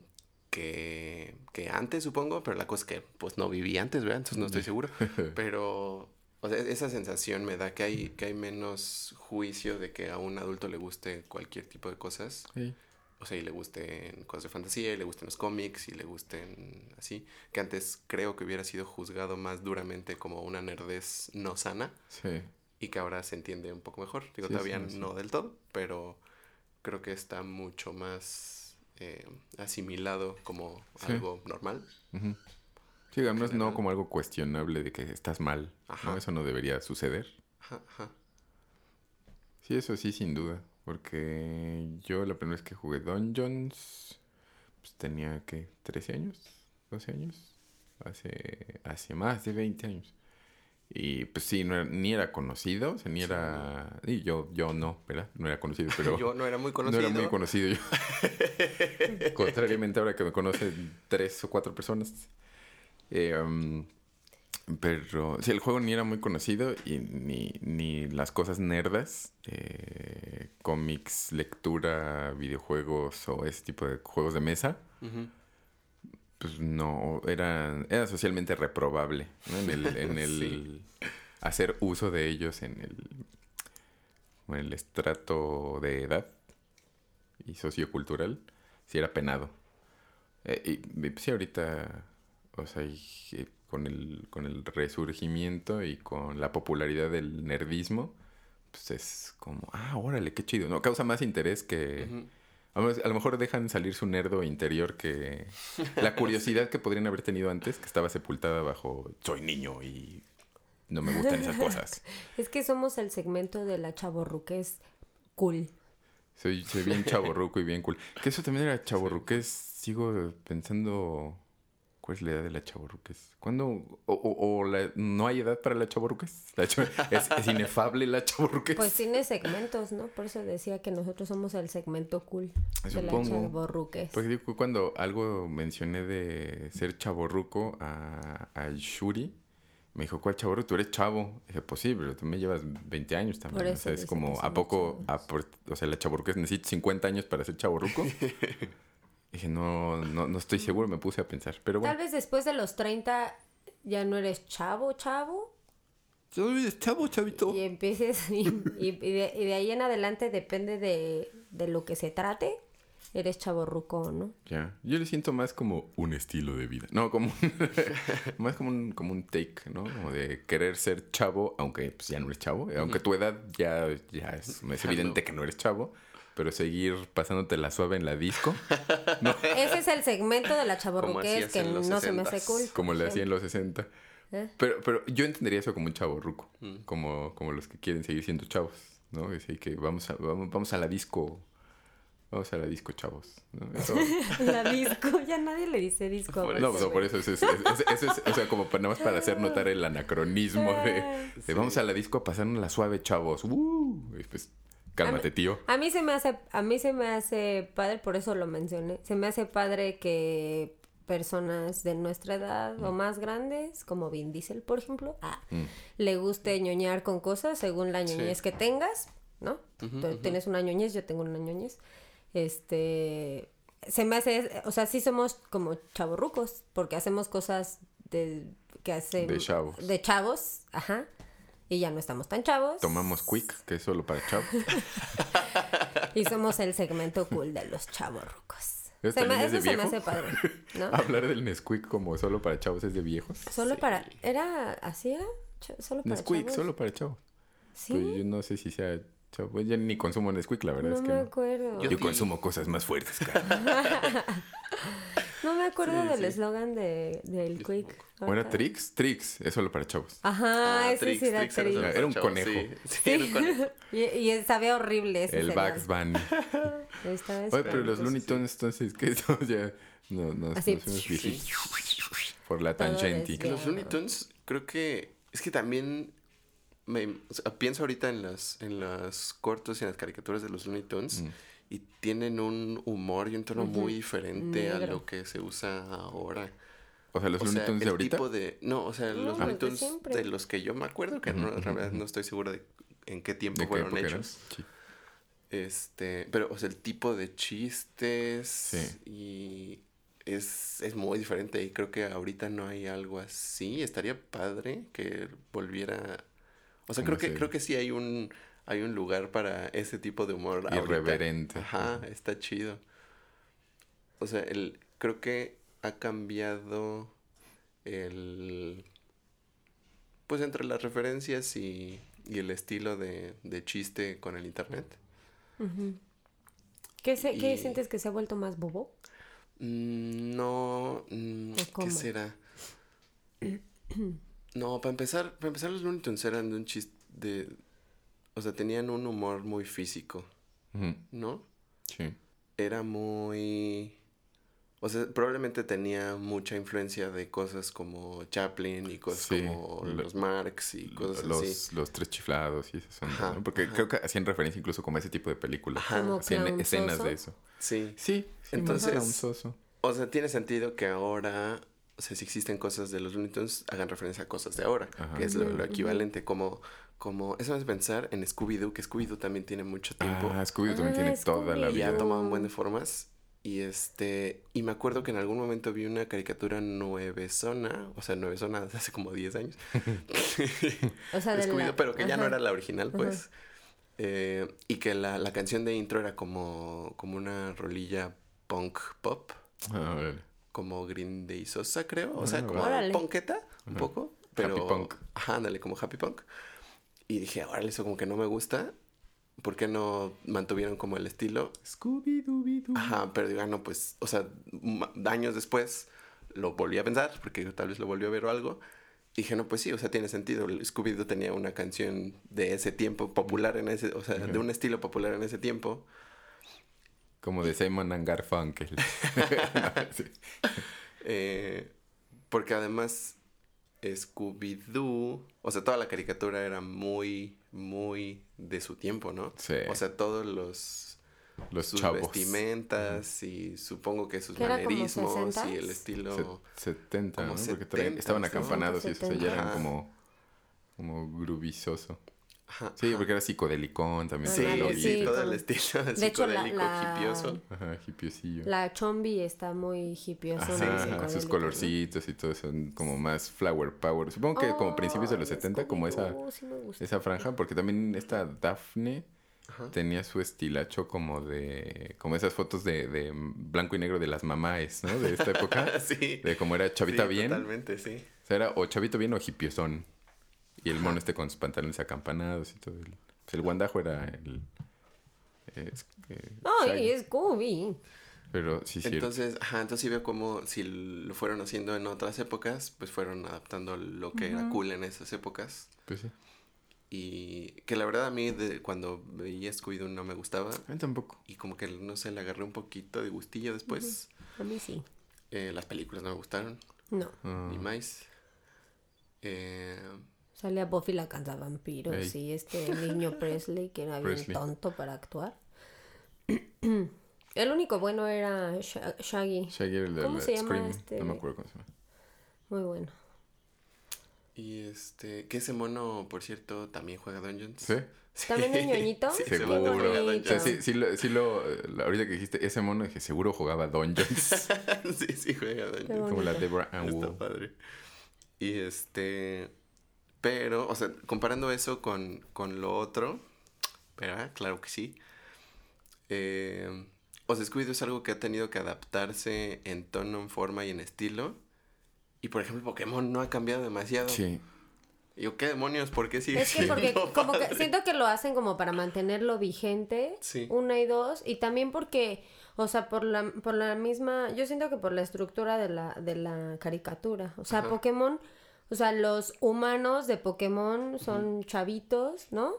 que, que, antes, supongo, pero la cosa es que pues no viví antes, ¿verdad? Entonces no estoy seguro. *laughs* pero, o sea, esa sensación me da que hay, que hay menos juicio de que a un adulto le guste cualquier tipo de cosas. Sí o sea, y le gusten cosas de fantasía, y le gusten los cómics, y le gusten así, que antes creo que hubiera sido juzgado más duramente como una nerdez no sana. Sí. Y que ahora se entiende un poco mejor. Digo, todavía no del todo, pero creo que está mucho más eh, asimilado como algo normal. Sí, además no como algo cuestionable de que estás mal. Ajá. Eso no debería suceder. Ajá, ajá. Sí, eso sí, sin duda. Porque yo la primera vez que jugué Dungeons, pues tenía que 13 años, 12 años, hace, hace más de 20 años. Y pues sí, no ni era conocido, o sea, ni era... Y yo, yo no, ¿verdad? No era conocido, *laughs* pero... yo no era muy conocido. No era muy conocido yo. *laughs* Contrariamente ahora que me conocen tres o cuatro personas. Eh, um, pero sí, el juego ni era muy conocido y ni, ni las cosas nerdas, eh, cómics, lectura, videojuegos o ese tipo de juegos de mesa, pues no, era, era socialmente reprobable en el, en *laughs* el hacer uso de ellos en el, en el estrato de edad y sociocultural, sí era penado. Eh, y sí, ahorita, o sea, con el, con el resurgimiento y con la popularidad del nerdismo, pues es como, ah, órale, qué chido. No, causa más interés que... a, lo mejor dejan salir su nerdo interior que... *laughs* La curiosidad que podrían haber tenido antes, que estaba sepultada bajo, soy niño y no me gustan esas cosas. *laughs* es que somos el segmento de la chaborruquez cool. Soy, soy bien *laughs* chaborruco y bien cool. Que eso también era chaborruquez. Sigo pensando ¿Cuál es la edad de la chaborruques? ¿Cuándo? ¿O, o, no hay edad para la chaborruques? ¿Es, inefable la chaborruques? Pues tiene segmentos, ¿no? Por eso decía que nosotros somos el segmento cool de la chaborruques. Pues digo, cuando algo mencioné de ser chaborruco a, a Shuri, me dijo, ¿cuál chaborruco? Tú eres chavo. dije, pues sí, pero tú me llevas 20 años también. o sea, es como, ¿a poco? o sea, la chaborruques necesita 50 años para ser chaborruco. *laughs* Dije, no, no, no estoy seguro, me puse a pensar. Pero Tal vez después de los 30 ya no eres chavo, chavo. Yo eres chavo, chavito. Y empieces, *laughs* y, de, ahí en adelante depende de, lo que se trate, eres chavo ruco, ¿no? Ya, yo le siento más como un estilo de vida. No, como *laughs* más como un, como un take, ¿no? Como de querer ser chavo, aunque pues, ya no eres chavo. Aunque tu edad ya, ya es, es evidente que no eres chavo pero seguir pasándote la suave en la disco. *laughs* Ese es el segmento de la chaborruquez que no se me hace cool. Como le hacía en los 60. ¿Eh? Pero, pero yo entendería eso como un chaborruco, mm. como, como los que quieren seguir siendo chavos, ¿no? Decir que vamos a, vamos, vamos a la disco, vamos a la disco, chavos. ¿no? *laughs* la disco, ya nadie le dice disco. no, no, por eso es, es, es, o sea, como nada más para hacer notar el anacronismo de, *laughs* de vamos a la disco a pasarnos la suave, chavos. Uh, y pues Cálmate, tío. A mí se me hace, a mí se me hace padre, por eso lo mencioné. Se me hace padre que personas de nuestra edad o mm. más grandes, como Vin Diesel, por ejemplo, ah, mm. le guste ñoñar con cosas según la ñoñez que tengas, ¿no? Tienes una ñoñez, yo tengo una ñoñez. Este, se me hace, o sea, sí somos como chavorrucos, porque hacemos cosas de que hacen De chavos. de chavos, ajá. Y ya no estamos tan chavos. Tomamos Quick, que es solo para chavos. *laughs* Y somos el segmento cool de los chavorrucos. ¿Eso Se me- también es de eso se me hace padre, *laughs* ¿no? Hablar del Nesquik como solo para chavos es de viejos. Solo para, era, así era, solo para Nesquik, chavos. solo para chavos. Sí, Pues yo no sé si sea chavo. Pues ya ni consumo Nesquik, la verdad no es que me no. acuerdo. Yo, Yo- consumo cosas más fuertes, *laughs* cara. No me acuerdo Sí, del sí. eslogan de, del Quick. ¿O era. Trix? Trix, es solo para chavos. Ajá, Ah, ese Trix, sí era Trix era Trix. solo Era un conejo. Sí, *laughs* sí, era un conejo. Y, y sabía horrible ese El. Bugs Bunny. *laughs* Oye, pero los. Looney Tunes, entonces, ¿qué son? Ya no, nos, Así. nos. Por la tangente. Los Looney Tunes, creo que es que también me o sea, pienso ahorita en las en las cortos y en las caricaturas de los Looney Tunes Mm. Y tienen un humor y un tono muy diferente a lo que se usa ahora. O sea, los o Looney sea, Tunes de el ahorita. tipo de no, o sea, No, los Looney de de los que yo me acuerdo que no, en realidad no estoy seguro de en qué tiempo ¿De qué fueron hechos. Sí. Este, pero o sea, el tipo de chistes Sí. y es, es muy diferente y creo que ahorita no hay algo así. Estaría padre que volviera. O sea, creo que creo que sí hay un hay un lugar para ese tipo de humor. ahorita. Irreverente. Ajá, está chido. O sea, el creo que ha cambiado el pues entre las referencias y, y el estilo de, de chiste con el internet. ¿Qué, se- qué sientes que se ha vuelto más bobo? Mm, No, mm, ¿O ¿qué será? *clears throat* No, para empezar, para empezar los Looney Tunes eran de un chiste de, o sea, tenían un humor muy físico, ¿no? Sí. Era muy, o sea, probablemente tenía mucha influencia de cosas como Chaplin y cosas Sí, como lo- los Marx y cosas los, así. los tres chiflados y Ajá, ¿no? Porque ajá. creo que hacían referencia incluso como a ese tipo de películas. Ajá. Hacían clown escenas de eso. Sí. Sí, sí Entonces-. O sea, tiene sentido que ahora, o sea, si existen cosas de los Looney Tunes, hagan referencia a cosas de ahora, Ajá. que es lo, equivalente, como, como, eso me hace pensar en Scooby-Doo, que Scooby-Doo también tiene mucho tiempo Ah, Scooby también Ah, tiene toda la y ha vida. tomado un buen de formas. Y este, y me acuerdo que en algún momento vi una caricatura nuevezona, o sea, nuevezona desde hace como 10 años. *laughs* O sea, de la- Scooby-Doo, pero que ya no era la original, pues. Eh, y que la, la canción de intro era como, como una rolilla punk pop. Ah, órale. Como Green Day Sosa, creo. O sea, Ah, como Órale. punketa, un poco. Pero, Happy punk. Ajá, ándale, como happy punk. Y dije, órale, eso como que no me gusta. ¿Por qué no mantuvieron como el estilo? Scooby-Dooby-Doo. Ajá, pero digo, ah, no, pues, o sea, años después lo volví a pensar, porque tal vez lo volvió a ver o algo. Y dije, no, pues sí, o sea, tiene sentido. Scooby-Doo tenía una canción de ese tiempo, popular en ese, o sea, de un estilo popular en ese tiempo. Como de Simon and Garfunkel. *laughs* Sí. Eh, porque además Scooby-Doo, o sea, toda la caricatura era muy, muy de su tiempo, ¿no? Sí. O sea, todos los Los sus chavos. vestimentas y supongo que sus ¿Que era como manerismos y 60s? el estilo. Se- 70, Como ¿no? Porque traían- 70, estaban ¿no? acampanados y eso, o sea, ya eran Ajá. como, como grubizoso. Ajá, Sí, ajá. porque era psicodelicón también. Sí, sí, sí, todo el estilo De psicodélico, la- hipioso. Ajá, hipiosillo. La chombi está muy hippiosa. Ajá, sus ¿no? colorcitos y todo son como más flower power. Supongo que como principios de los Ay, 70, como esa, sí esa franja, porque también esta Daphne Ajá. tenía su estilacho como de, como esas fotos de, de blanco y negro de las mamás, ¿no? De esta época. *laughs* sí. De como era chavita Sí, bien. Totalmente, sí. O sea, era o chavito bien o hipiosón. Y el mono este con sus pantalones acampanados y todo. El, pues el guandajo era el... es- eh, Ay, es Scooby. Pero sí, sí. Entonces, ajá, entonces sí veo como si lo fueron haciendo en otras épocas, pues fueron adaptando lo que era cool en esas épocas. Pues sí. Y que la verdad a mí de, cuando veía Scooby-Doo no me gustaba. A mí tampoco. Y como que, no sé, le agarré un poquito de gustillo después. A mí sí. Eh, las películas no me gustaron, No. Ah, ni más. Eh, Salía Buffy la vampiros Ey. y este niño *laughs* Presley que era bien tonto para actuar. *clears throat* El único bueno era Sha- Shaggy. Shaggy era el de ¿Cómo la se llama Scream. este? No me acuerdo cómo se llama. Muy bueno. Y este, que ese mono, por cierto, también juega Dungeons. ¿Sí? ¿También es ñoñito? *laughs* Sí, seguro. O sea, sí, sí, lo, sí lo- ahorita que dijiste ese mono, dije, seguro jugaba Dungeons. *laughs* sí, sí, juega Dungeons. como la. Deborah Ann Está padre. Y este. Pero, o sea, comparando eso con, con lo otro. ¿Verdad? Claro que sí. Eh, o sea, Scooby-Doo es algo que ha tenido que adaptarse en tono, en forma y en estilo. Y por ejemplo, Pokémon no ha cambiado demasiado. Sí. Y yo, ¿qué demonios? ¿Por qué sigue Es que porque *laughs* como que siento que lo hacen como para mantenerlo vigente, Sí. una y dos, y también porque, o sea, por la, por la misma, yo siento que por la estructura de la, de la caricatura, o sea, Ajá. Pokémon, o sea, los humanos de Pokémon son chavitos, ¿no?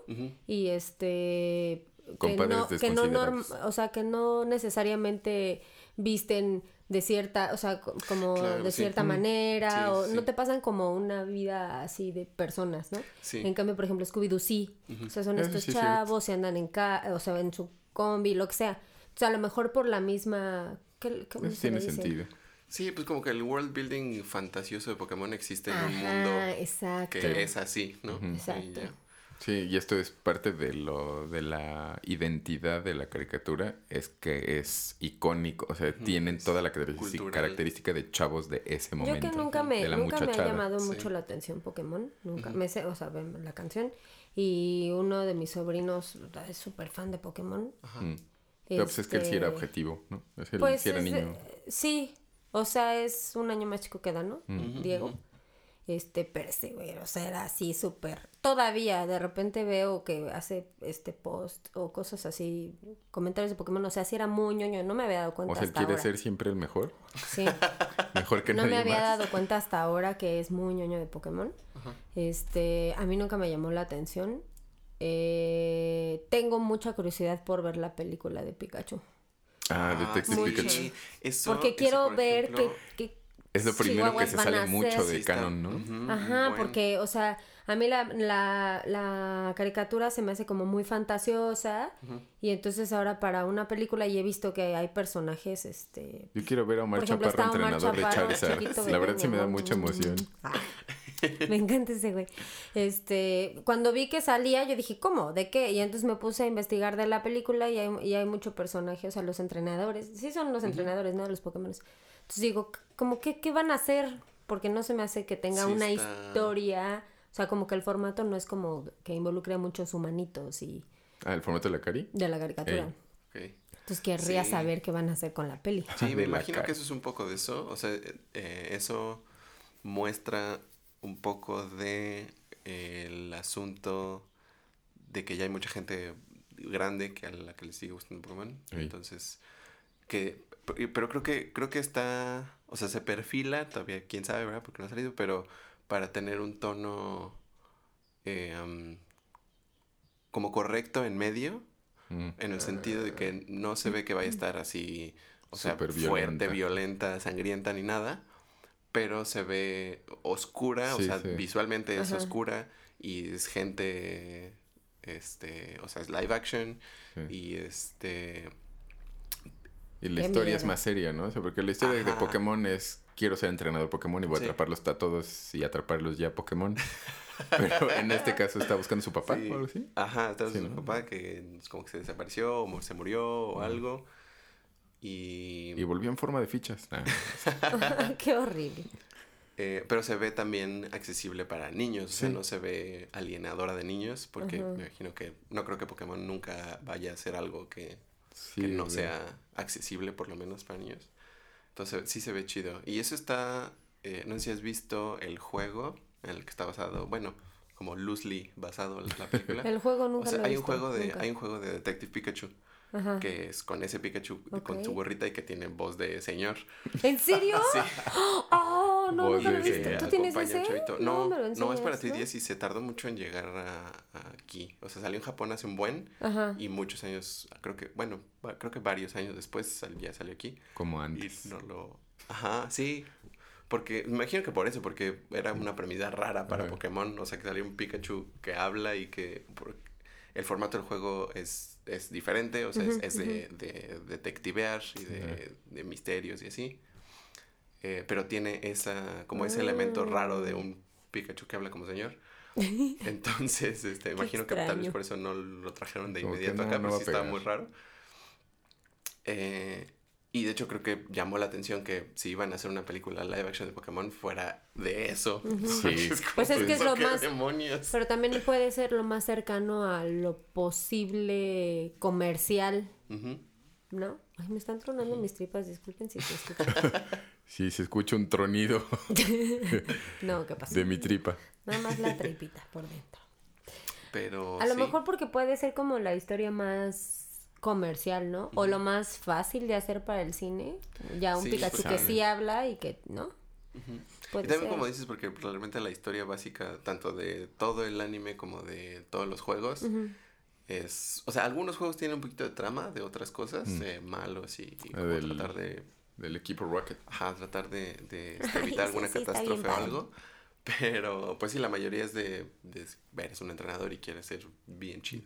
Y este que no, que no norm- o sea, que no necesariamente visten de cierta, o sea, co- como Claro, de sí. cierta manera, Sí, o sí. no te pasan como una vida así de personas, ¿no? Sí. En cambio, por ejemplo, Scooby-Doo sí. O sea, son Eso estos chavos, se andan en ca o sea, en su combi, lo que sea. O sea, a lo mejor por la misma... ¿qué, cómo se le tiene dice? sentido. Sí, pues como que el world building fantasioso de Pokémon existe en un Ajá, mundo exacto. que es así, ¿no? Y Exacto. Sí, y esto es parte de lo de la identidad de la caricatura, es que es icónico, o sea, tienen toda la característica, característica de chavos de ese Yo momento. que nunca me, de la nunca me ha llamado Sí. mucho la atención Pokémon, nunca me sé, o sea, ven la canción y uno de mis sobrinos es súper fan de Pokémon. Mm. Pero pues es que él sí era Este, objetivo, ¿no? Él Pues sí era es niño. sí, o sea, es un año más chico que Dan, ¿no? Diego. Este, pero este güey, o sea, era así súper. Todavía, de repente veo que hace este post o cosas así, comentarios de Pokémon, o sea, sí era muy ñoño, no me había dado cuenta O sea, hasta quiere ahora. ser siempre el mejor, Sí. *laughs* mejor que No nadie me había más. dado cuenta hasta ahora que es muy ñoño de Pokémon. Este, a mí nunca me llamó la atención. Eh, tengo mucha curiosidad por ver la película de Pikachu. Ah, Detective. Pikachu. sí. Eso- Porque eso, quiero por ver ejemplo, que, que Es lo primero que se sale mucho de canon, ¿no? Ajá, bueno. porque, o sea, a mí la, la, la caricatura se me hace como muy fantasiosa y entonces ahora para una película y he visto que hay personajes, este... Yo quiero ver a Omar Por ejemplo, Chaparro, Omar entrenador Chaparro, de Charizard. la verdad sí me da mucha emoción. Ah, *laughs* me encanta ese güey. Este, cuando vi que salía, yo dije, ¿cómo? ¿De qué? Y entonces me puse a investigar de la película y hay, y hay mucho personaje, o sea, los entrenadores. Sí son los entrenadores, ¿no? Los Pokémon. Entonces digo, ¿cómo que qué van a hacer? Porque no se me hace que tenga Sí una está- historia. O sea, como que el formato no es como que involucre a muchos humanitos y Ah, el formato de la cari. de la caricatura. Ey. Ok. Entonces querría Sí. saber qué van a hacer con la peli. Sí, de me imagino que eso es un poco de eso. O sea, eh, eh, eso muestra un poco de eh, el asunto de que ya hay mucha gente grande que a la que le sigue gustando Pokémon. Sí. Entonces, que pero creo que creo que está, o sea, se perfila todavía, quién sabe, ¿verdad? Porque no ha salido, pero para tener un tono eh, como correcto en medio, Mm. en el sentido de que no se ve que vaya a estar así, o sea, fuerte, violenta. violenta, sangrienta ni nada, pero se ve oscura, o sea, sí. visualmente es Ajá. oscura y es gente, este, o sea, es live action Sí. y este, Y la Qué historia es más seria, ¿no? O sea, porque la historia de. Pokémon es quiero ser entrenador Pokémon y voy a atraparlos a todos y atraparlos ya Pokémon. *laughs* Pero en este caso está buscando a su papá Sí. o algo así. Ajá, está Sí, su ¿no? papá que es como que se desapareció o se murió o algo. Y, Y volvió en forma de fichas. Ah, *laughs* qué horrible. eh, pero se ve también accesible para niños, o sea, Sí. no se ve alienadora de niños, porque Ajá. me imagino que no creo que Pokémon nunca vaya a ser algo que, sí, que no sea accesible por lo menos para niños. Entonces sí se ve chido. Y eso está, eh, no sé si has visto el juego en el que está basado, bueno, como loosely basado la la película. *laughs* El juego O nunca sea, lo he hay un visto, juego de nunca. hay un juego de Detective Pikachu Ajá. que es con ese Pikachu con su gorrita y que tiene voz de señor. ¿En serio? *laughs* Sí. Oh, no, Voz nunca lo he de- visto. ¿Tú tienes ese? No, me lo no, es para enseñas, 3DS y se tardó mucho en llegar a, a aquí. O sea, salió en Japón hace un buen Ajá. y muchos años, creo que, bueno, creo que varios años después sal- ya salió aquí. Como Y antes. no lo... Ajá, sí. Porque, me imagino que por eso, porque era una premisa rara para Ajá. Pokémon. O sea, que salió un Pikachu que habla y que el formato del juego es, es diferente. O sea, es- es, de, de detectivear y de, de misterios y así. Eh, pero tiene esa, como ese elemento Ah. raro de un Pikachu que habla como señor. *laughs* Entonces, este, imagino que tal vez por eso no lo trajeron de inmediato acá, pero sí estaba muy raro. Eh, y de hecho creo que llamó la atención que si iban a hacer una película live action de Pokémon fuera de eso. *laughs* Sí. pues es que es lo más... Pero también puede ser lo más cercano a lo posible comercial. ¿No? Ay, me están tronando mis tripas, disculpen si se escucha. *laughs* *laughs* sí, se escucha un tronido. no, ¿qué pasa? De mi tripa. Nada más la tripita por dentro. Pero. A lo mejor porque puede ser como la historia más comercial, ¿no? O lo más fácil de hacer para el cine. Ya un Pikachu que sí habla y que, ¿no? y también como dices, porque probablemente la historia básica, tanto de todo el anime como de todos los juegos, es... O sea, algunos juegos tienen un poquito de trama de otras cosas, de malos y, tratar de... Del equipo Rocket. Ajá, tratar de, de *laughs* evitar alguna catástrofe o algo. Pero pues sí, la mayoría es de, de ver, es un entrenador y quiere ser bien chido.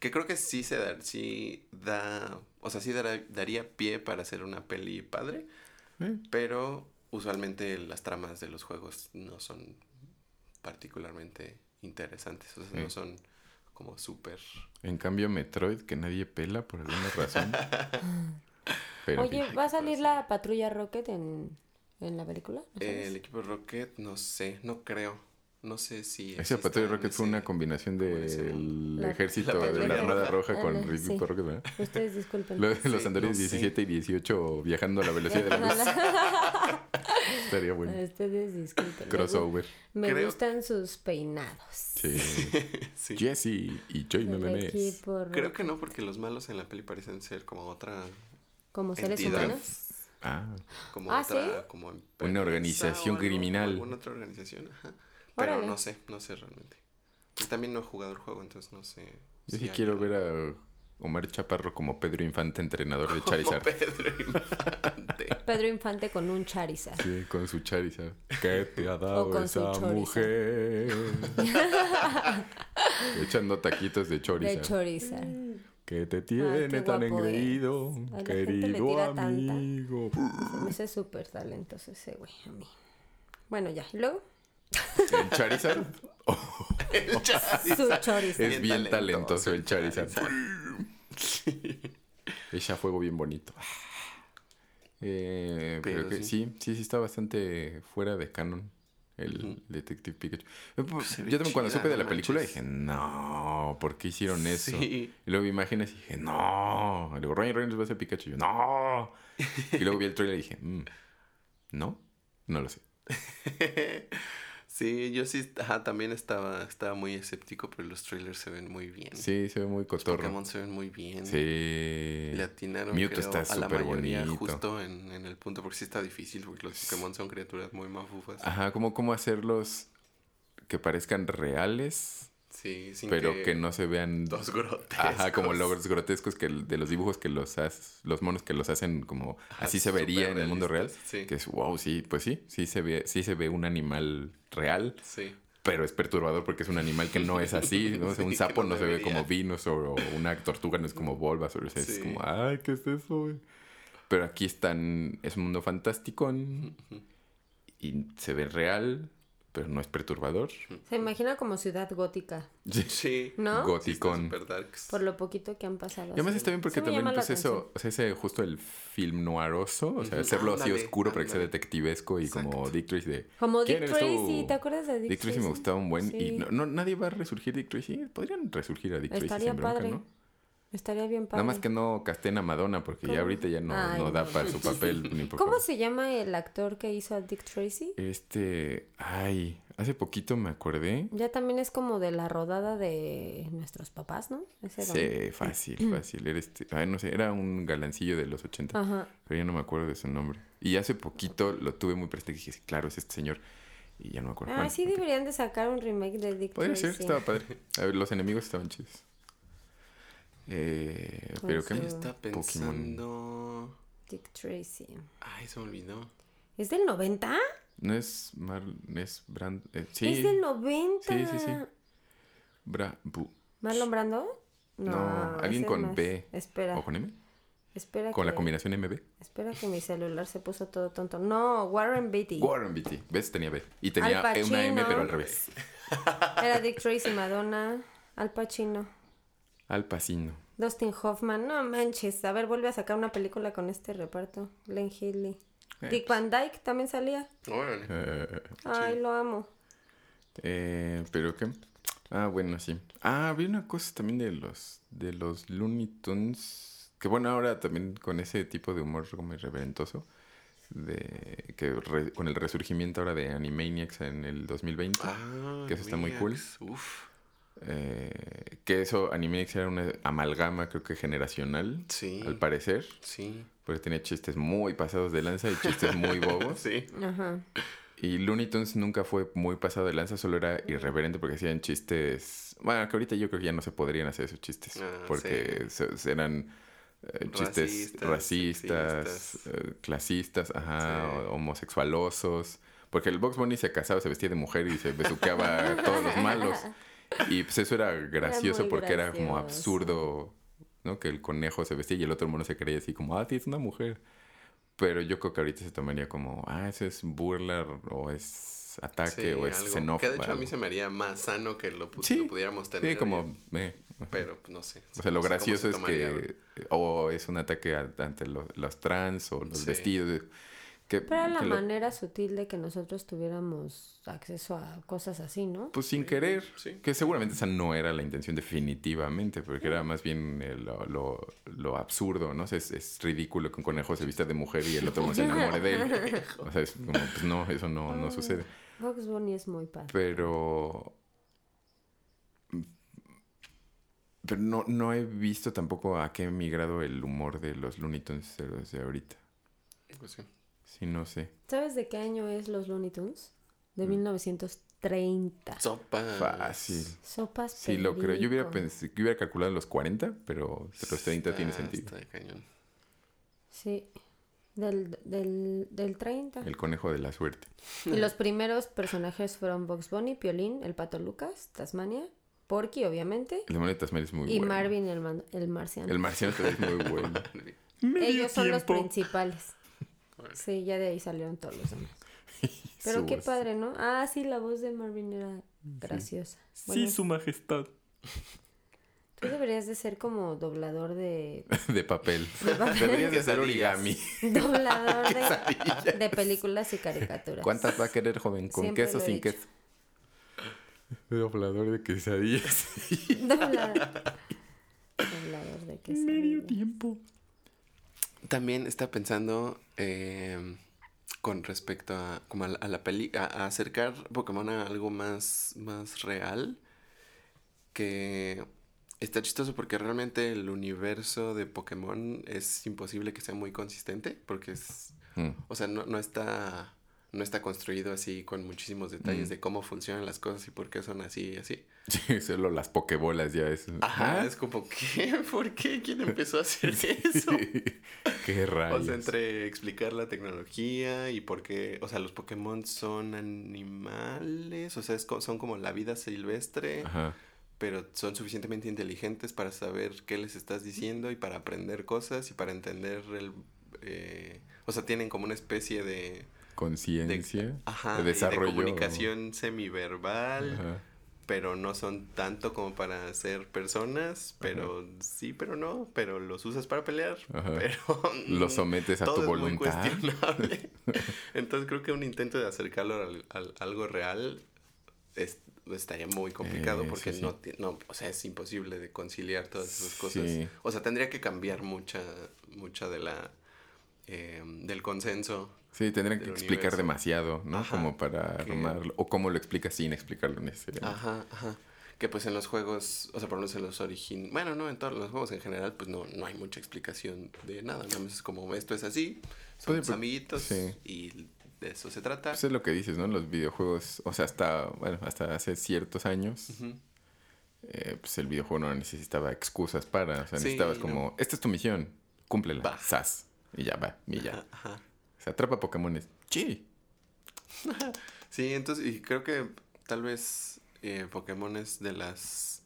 Que creo que sí se da, sí da, o sea, sí daría pie para hacer una peli padre, pero usualmente las tramas de los juegos no son particularmente interesantes, o sea, no son como súper... En cambio Metroid, que nadie pela por alguna razón. *laughs* Oye, ¿va a salir la patrulla Rocket en en la película? el equipo Rocket, no sé, no creo. No sé si. Ese Patrulla Rocket fue una combinación del ejército de la Armada Roja con el equipo Rocket, ¿verdad? Ustedes disculpen. Los, los androides 17 y 18 viajando a la velocidad de la luz. *laughs* Estaría bueno. Ustedes disculpen. Crossover. Me gustan sus peinados. Sí. *laughs* sí. Jesse y Joy Memes. Creo que no, porque los malos en la peli parecen ser como otra. ¿Como seres humanos? Ah. Como ah, otra, como una organización criminal. Alguna otra organización, ajá. Pero no sé, no sé realmente. Y también no he jugado el juego, entonces no sé. Yo sí quiero ver a Omar Chaparro como Pedro Infante, entrenador de *laughs* Charizard. Pedro Infante. *laughs* Pedro Infante con un Charizard. Sí, con su Charizard. ¿Qué te ha dado esa mujer? *laughs* Echando taquitos de Charizard. De Charizard. Que te tiene tan engreído, querido amigo. Me hace súper talentoso ese güey a mí. Bueno, ya. ¿Y luego? ¿El Charizard? el *laughs* Charizard. Es bien, talentoso el Charizard. *laughs* Echa fuego bien bonito. Eh, pero, que sí. sí, sí está bastante fuera de canon el Detective Pikachu. Eh, pues, yo también cuando supe de la película dije, no, ¿por qué hicieron eso? Y luego vi imágenes y dije, no. Y luego Ryan Reynolds va a ser Pikachu. Y yo, no. y luego vi el trailer y dije, mm, no, no lo sé. *laughs* Sí, yo sí, ajá, también estaba, estaba muy escéptico, pero los trailers se ven muy bien. Sí, se ve muy cotorro. Los Pokémon se ven muy bien. Sí. Le atinaron Mewtwo está a la mayoría bonito. justo en, en, el punto, porque sí está difícil, porque los Pokémon son criaturas muy mafufas. Ajá, como cómo hacerlos que parezcan reales Sí, sin pero que, no se vean dos grotescos. Ajá, como los grotescos que de los dibujos que los has, los monos que los hacen como así se vería en el mundo real, que es wow, sí, pues sí, sí se ve sí se ve un animal real. Sí. Pero es perturbador porque es un animal que no es así, *laughs* ¿no? un sapo no, se ve como Venus o, una tortuga no es como Bulbasaur, o es como, ay, ¿qué es eso? Pero aquí están, es un mundo fantástico y se ve real, pero no es perturbador. Se imagina como ciudad gótica. Sí. ¿No? Goticón. Por lo poquito que han pasado. Y además está bien porque también, pues eso, o sea, ese justo el film noiroso, o sea, hacerlo así oscuro para que sea detectivesco y como Dick Tracy de... Como Dick Tracy, ¿te acuerdas de Dick, Dick Tracy? me gustaba un buen... Y no, nadie va a resurgir Dick Tracy. Podrían resurgir a Dick Tracy sin bronca, ¿no? Estaría bien padre. Nada más que no casten a Madonna, porque ya ahorita ya no, no da para su papel. Ni por ¿Cómo se llama el actor que hizo a Dick Tracy? Este. Ay, hace poquito me acordé. Ya también es como de la rodada de nuestros papás, ¿no? sí, fácil, *clears throat* fácil. Era este. Ay, no sé, era un galancillo de los 80. Ajá. Pero ya no me acuerdo de su nombre. Y hace poquito lo tuve muy presente y dije, claro, es este señor. Y ya no me acuerdo. Ah, sí, deberían de sacar un remake de Dick Podría ser, estaba padre. A ver, los enemigos estaban chidos. Eh, pero que me está pensando. Dick Tracy. Ay, se me olvidó. ¿Es del 90? No es Mar es Brand eh, sí. Es del 90. Sí, sí, sí. Bra Bu ¿Marlon Brando? No, alguien con B. Espera. ¿O con M? Espera ¿Con la combinación MB? Espera que mi celular se puso todo tonto. No, Warren Beatty. Warren Beatty. ¿Ves? Tenía B. Y tenía una M, pero al revés. Era Dick *laughs* Tracy, Madonna, Al Pacino, Al Pacino. Dustin Hoffman. No manches. A ver, vuelve a sacar una película con este reparto. Glenn Headley. Eh, Dick Van Dyke también salía. Órale. Eh, Ay, lo amo. eh, ¿Pero qué? Ah, bueno, sí. Ah, había una cosa también de los, de los Looney Tunes. Que bueno, ahora también con ese tipo de humor como irreverentoso. De, que re- con el resurgimiento ahora de Animaniacs en el 2020. Ah, que eso está muy cool. Uf. Eh, que eso, Animaniacs era una amalgama, creo que generacional. Sí. Al parecer. Sí. Porque tenía chistes muy pasados de lanza y chistes muy *laughs* bobos. Sí. Ajá. Y Looney Tunes nunca fue muy pasado de lanza, solo era irreverente porque hacían chistes. Bueno, que ahorita yo creo que ya no se podrían hacer esos chistes. Ah, porque se eran eh, chistes Racistas, eh, clasistas, ajá, Sí. homosexualosos. Porque el Box Bunny se casaba, se vestía de mujer y se besuqueaba a todos los malos. *laughs* *laughs* Y pues eso era gracioso porque era como absurdo, ¿no? Que el conejo se vestía y el otro mono se creía así como, ah, sí, es una mujer. Pero yo creo que ahorita se tomaría como, ah, eso es burla o es ataque Sí, o es xenófobo. Que de hecho a mí se me haría más sano que lo, pu- Sí, lo pudiéramos tener. Sí, como, eh, Pero pues, no sé. o sea, lo No sé cómo gracioso se es tomaría. que o es un ataque a- ante los, los trans o los Sí. vestidos. Que, Pero era la lo- manera sutil de que nosotros tuviéramos acceso a cosas así, ¿no? pues sin querer, Sí. que seguramente esa no era la intención definitivamente, porque era más bien eh, lo, lo, lo absurdo, ¿no? O sea, es, es ridículo que un conejo se vista de mujer y el otro no se enamore de él. *laughs* O sea, es como, pues no, eso no, no sucede. Bugs Bunny es muy padre. Pero. Pero no, no he visto tampoco a qué ha migrado el humor de los Looney Tunes de ahorita. Pues sí. Sí, no sé. ¿Sabes de qué año es los Looney Tunes? De Mm. 1930. Sopa. Fácil. Sopas Sí, lo creo. Yo hubiera, pensado, yo hubiera calculado los 40, pero los 30 tiene Está- sentido. está de cañón. Sí. Del, del, del 30. El conejo de la suerte. Y los primeros personajes fueron Bugs Bunny, Piolín, el Pato Lucas, Tasmania, Porky, obviamente, El demonio de Tasmania es muy y bueno. Marvin el, man- el marciano. El marciano también es muy *laughs* bueno. Ellos son los principales. Sí, ya de ahí salieron todos los demás. *laughs* Pero Su qué voz. padre, ¿no? Ah, sí, la voz de Marvin era graciosa. Bueno, majestad. Tú deberías de ser como doblador de... *laughs* De papel. de papel. Deberías de hacer Quesadillas. origami. *laughs* doblador de, de películas y caricaturas. ¿Cuántas va a querer, joven? ¿Con Siempre queso he sin dicho. queso? Doblador de quesadillas. Doblador. Doblador de quesadillas. tiempo. También está pensando eh, con respecto a, como a, la- a la peli, a, a acercar Pokémon a algo más, más real. Que está chistoso porque realmente el universo de Pokémon es imposible que sea muy consistente. Porque es. Mm. O sea, no, no está. No está construido así con muchísimos detalles Mm. de cómo funcionan las cosas y por qué son así y así. Sí, *laughs* solo las pokebolas ya es. Ajá, ¿Ah? es como, ¿qué? *laughs* ¿Por qué? ¿Quién empezó a hacer eso? *laughs* Qué rayos. O sea, entre explicar la tecnología y por qué, o sea, los Pokémon son animales, o sea, es son como la vida silvestre, Ajá. pero son suficientemente inteligentes para saber qué les estás diciendo y para aprender cosas y para entender el... eh, o sea, tienen como una especie de... Conciencia. Ajá, de y de desarrollo. comunicación semiverbal, Ajá. pero no son tanto como para ser personas, pero sí, pero no, pero los usas para pelear, pero *laughs* Los sometes a todo tu es muy voluntad. cuestionable. *laughs* Entonces creo que un intento de acercarlo al, al- algo real es- estaría muy complicado Eh, porque sí, sí. no, no, o sea, es imposible de conciliar todas esas cosas. Sí. O sea, tendría que cambiar mucha, mucha de la eh, del consenso. Sí, tendrían que explicar universo. demasiado, ¿no? Ajá, Como para que- armarlo. O cómo lo explicas sin explicarlo necesariamente. Ajá, ajá. Que pues en los juegos, o sea, por lo menos en los origin... Bueno, no, en todos los juegos en general, pues no, no hay mucha explicación de nada. Nada más es como, esto es así, son Pues, amiguitos sí. y de eso se trata. Pues es lo que dices, ¿no? Los videojuegos, o sea, hasta, bueno, hasta hace ciertos años, eh, pues el videojuego no necesitaba excusas para, o sea, Sí, necesitabas no. como, esta es tu misión, cúmplela, sas, y ya va, y ya. Ajá, ajá. O sea, atrapa Pokémones, sí. *laughs* Sí, entonces, y creo que tal vez eh, Pokémon es de las...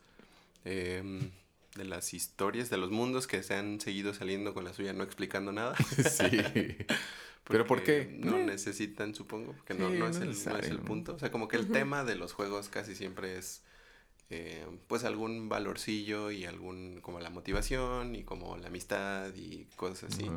em, de las historias, de los mundos que se han seguido saliendo con la suya no explicando nada. *laughs* sí. *laughs* ¿Pero por qué? No necesitan, supongo, porque no, no, es el, no, es el, punto. O sea, como que el tema de los juegos casi siempre es, eh, pues, algún valorcillo y algún, como la motivación y como la amistad y cosas así.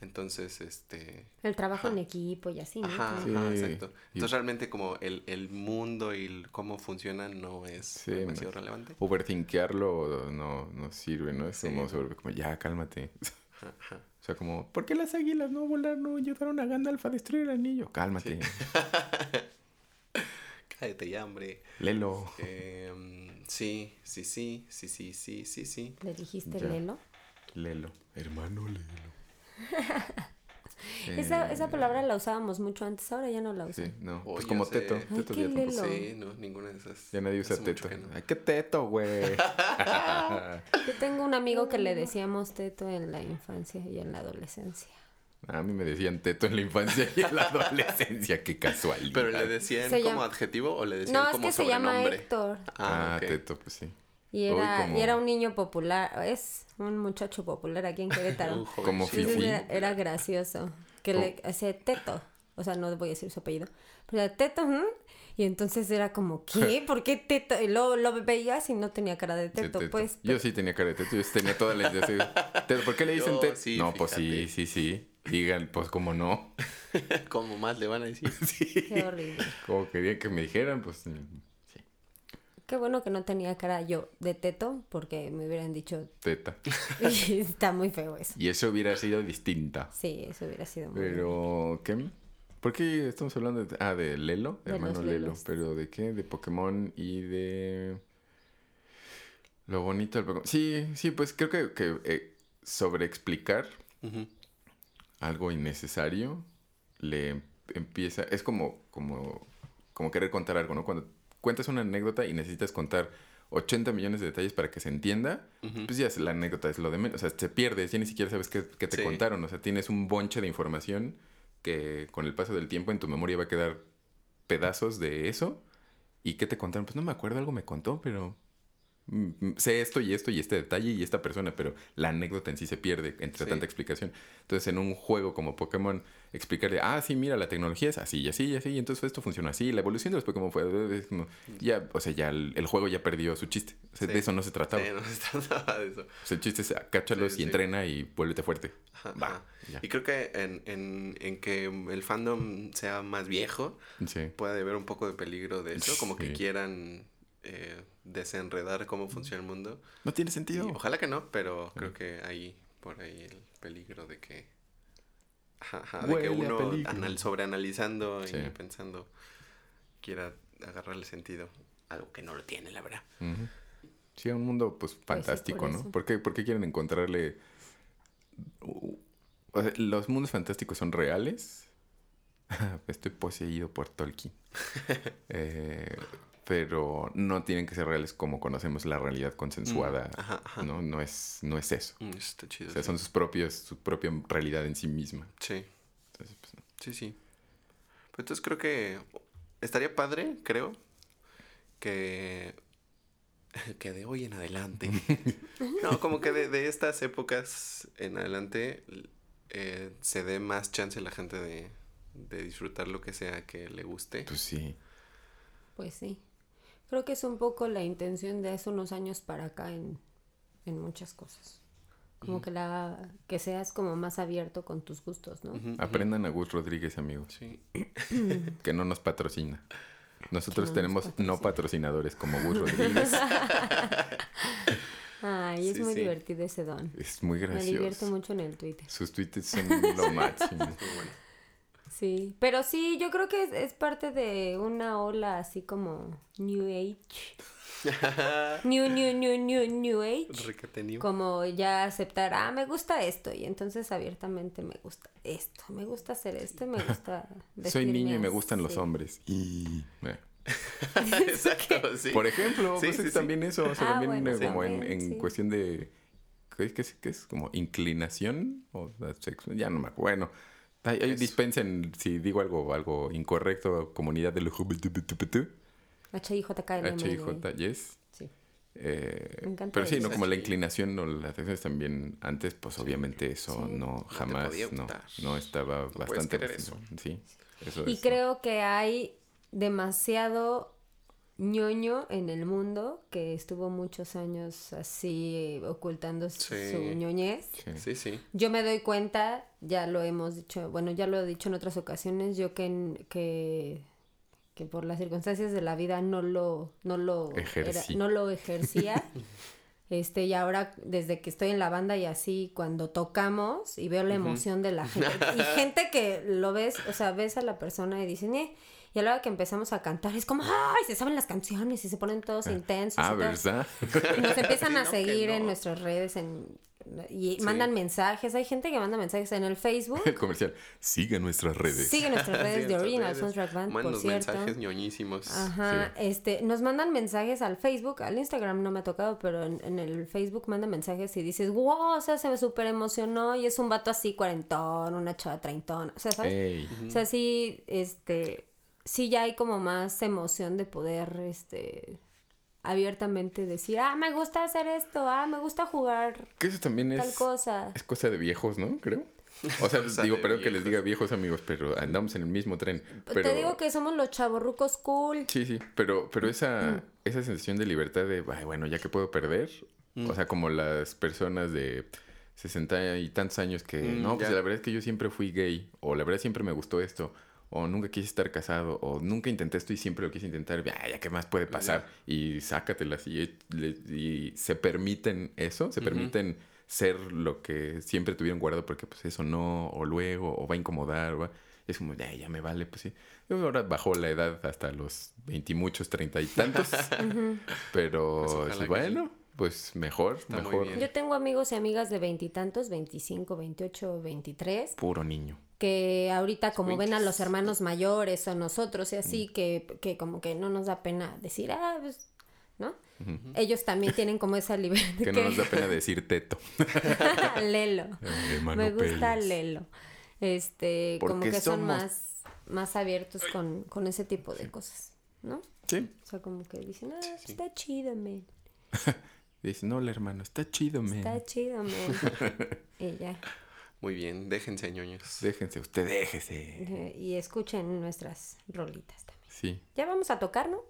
Entonces, este... El trabajo en equipo y así, ¿no? Ajá, exacto. Entonces, realmente como el, el mundo y cómo funciona no es demasiado relevante. Overthinkearlo no, no sirve, ¿no? Es como, sobre, como, ya, cálmate. O sea, como, ¿por qué las águilas no volaron, no ayudaron a Gandalf a destruir el anillo? Cálmate. *laughs* Cállate ya, hombre. Lelo. Eh, sí, sí, sí, sí, sí, sí, sí, sí. ¿Le dijiste Lelo? Lelo. Hermano Lelo. Esa, esa palabra la usábamos mucho antes, ahora ya no la usamos. Sí, no. pues como teto. teto qué lelo. Sí, no, ninguna de esas. Ya nadie usa teto. Ay, qué teto, güey. *laughs* Yo tengo un amigo que le *laughs* decíamos teto en la infancia y en la adolescencia. A mí me decían teto en la infancia y en la adolescencia, qué casual. ¿Pero le decían como adjetivo o le decían no, como No, es que se llama Héctor. Ah, ah teto, pues sí. Y era, y era un niño popular, es un muchacho popular aquí en Querétaro. *laughs* como Fifi. Era, era, gracioso. Que le hacía teto. O sea, no voy a decir su apellido. Pero era teto, Y entonces era como, ¿qué? *laughs* ¿Por qué teto? Y luego lo veías y no tenía cara de teto, pues. Yo sí tenía cara de teto. Yo tenía toda la idea. ¿Por qué le dicen teto? no, pues sí, sí, sí. Digan, pues como no. *laughs* como más le van a decir. sí. Qué horrible. Como querían que me dijeran, pues Qué bueno que no tenía cara yo de teto, porque me hubieran dicho... Teta. *laughs* está muy feo eso. Y eso hubiera sido distinta. Sí, eso hubiera sido muy Pero, ¿qué? ¿Por qué estamos hablando de... Ah, de Lelo, hermano Lelo. Pero ¿de qué? De Pokémon y de... Lo bonito del Pokémon. Sí, sí, pues creo que, que eh, sobre explicar algo innecesario le empieza... Es como, como, como querer contar algo, ¿no? Cuando cuentas una anécdota y necesitas contar 80 millones de detalles para que se entienda, pues ya la anécdota es lo de menos. O sea, se pierde, ya ni siquiera sabes qué, te contaron. O sea, tienes un bonche de información que con el paso del tiempo en tu memoria va a quedar pedazos de eso. ¿Y qué te contaron? Pues no me acuerdo, algo me contó, pero sé esto y esto y este detalle y esta persona, pero la anécdota en sí se pierde entre tanta explicación. Entonces, en un juego como Pokémon, explicarle, ah, sí, mira, la tecnología es así y así y así, y entonces esto funciona así, la evolución de los Pokémon fue, ya, o sea, ya el, juego ya perdió su chiste. De eso no se trataba. no se *laughs* trataba de eso. el chiste es cáchalos y entrena y vuélvete fuerte. Va. Y creo que en, en, en, que el fandom sea más viejo, puede haber un poco de peligro de eso, como que quieran eh, desenredar cómo funciona el mundo. No tiene sentido. ojalá que no, pero creo que hay por ahí el peligro de que, de que uno anal sobreanalizando y pensando quiera agarrarle sentido. Algo que no lo tiene, la verdad. Sí, un mundo pues, pues fantástico, ¿no? ¿Por qué, quieren encontrarle... los mundos fantásticos son reales. *laughs* Estoy poseído por Tolkien. *laughs* eh, pero no tienen que ser reales como conocemos la realidad consensuada, mm, ¿no? No es, no es eso. Mm, está chido. O sea, son sus propios, su propia realidad en sí misma. Sí. Entonces, pues, Sí, sí. Pues entonces creo que estaría padre, creo, que, *laughs* que de hoy en adelante, *laughs* no, como que de, estas épocas en adelante eh, se dé más chance a la gente de, de disfrutar lo que sea que le guste. Pues sí. Pues sí. Creo que es un poco la intención de hace unos años para acá en, muchas cosas. Como que la que seas como más abierto con tus gustos, ¿no? Aprendan a Gus Rodríguez, amigos. Sí. *clears throat* que no nos patrocina. Nosotros tenemos no patrocinadores como Gus *laughs* Rodríguez. Ay, es muy divertido ese don. Es muy gracioso. Me divierto mucho en el Twitter. Sus tweets son *laughs* lo máximo. Sí, pero sí, yo creo que es, parte de una ola así como New Age. *laughs* new, new, new, new, new Age. Como ya aceptar, ah, me gusta esto. Y entonces abiertamente me gusta esto. Me gusta hacer esto y me gusta. *laughs* Soy niño y me gustan los hombres. Y. *laughs* Exacto, sí. Por ejemplo, pues también eso. O sea, ah, también eh, como en, en cuestión de. ¿Qué, qué, qué es? Como inclinación o sexo. Ya no me acuerdo. Bueno Ay, dispensen si digo algo algo incorrecto, comunidad del HIJK. HIJ, yes. Sí. Eh, pero sí, no como la inclinación o las acciones también antes, pues obviamente eso no jamás no, no, estaba bastante Sí, eso y creo que hay demasiado ñoño en el mundo que estuvo muchos años así ocultando su ñoñez. Sí, sí. Yo me doy cuenta, ya lo hemos dicho, bueno, ya lo he dicho en otras ocasiones, yo que, que, que por las circunstancias de la vida no lo, no lo, no lo ejercía. *laughs* Este, y ahora desde que estoy en la banda y así, cuando tocamos y veo la emoción de la gente, y *laughs* gente que lo ves, o sea, ves a la persona y dicen, eh, y a la hora que empezamos a cantar es como, ¡ay! Se saben las canciones y se ponen todos ah, intensos. Ah, ¿verdad? Y nos empiezan *laughs* a seguir en nuestras redes en, y mandan mensajes. Hay gente que manda mensajes en el Facebook. El *laughs* comercial. Sigue nuestras redes. Sigue nuestras redes de Original Soundtrack Band, por cierto. mensajes ñoñísimos. Ajá. Este, nos mandan mensajes al Facebook. Al Instagram no me ha tocado, pero en, el Facebook mandan mensajes y dices, wow, o sea, se me súper emocionó. Y es un vato así cuarentón, una chava treintón. O sea, ¿sabes? O sea, sí, este sí ya hay como más emoción de poder, este, abiertamente decir, ah, me gusta hacer esto, ah, me gusta jugar. Que eso también tal cosa. Es cosa de viejos, ¿no? Creo. O sea, *laughs* digo, perdón que les diga viejos amigos, pero andamos en el mismo tren. Pero... Te digo que somos los chavorrucos cool. Sí, sí, pero, pero esa, esa sensación de libertad de, bueno, ya que puedo perder, mm. o sea, como las personas de 60 y tantos años que, mm, no, pues la verdad es que yo siempre fui gay, o la verdad siempre me gustó esto, o nunca quise estar casado, o nunca intenté esto y siempre lo quise intentar, ya, ya qué más puede pasar, y sácatelas, y, y, se permiten eso, se permiten ser lo que siempre tuvieron guardado porque pues eso no, o luego, o va a incomodar, o es como, ya, ya me vale, pues sí. Ahora bajó la edad hasta los veintimuchos, treinta y tantos, *laughs* pero pues bueno, pues mejor, mejor. Yo tengo amigos y amigas de veintitantos, veinticinco, veintiocho, veintitrés. Puro niño que ahorita como ven a los hermanos mayores o nosotros y así, mm. que, que como que no nos da pena decir, ah, pues, ¿no? Ellos también tienen como esa libertad. *laughs* que, no nos da pena decir teto. *laughs* Lelo. *laughs* Me gusta Lelo. Este, como que son más, más abiertos con, con ese tipo de cosas, ¿no? Sí. O sea, como que dicen, ah, está chido, men. Dicen, no, hermano, está chido, men. Está chido, men. y ya. Muy bien, déjense ñoños. Déjense, usted déjese. Y escuchen nuestras rolitas también. Sí. Ya vamos a tocar, ¿no?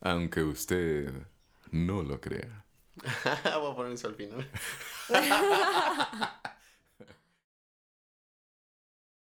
Aunque usted no lo crea. *laughs* Voy a poner eso al final. *laughs* *laughs*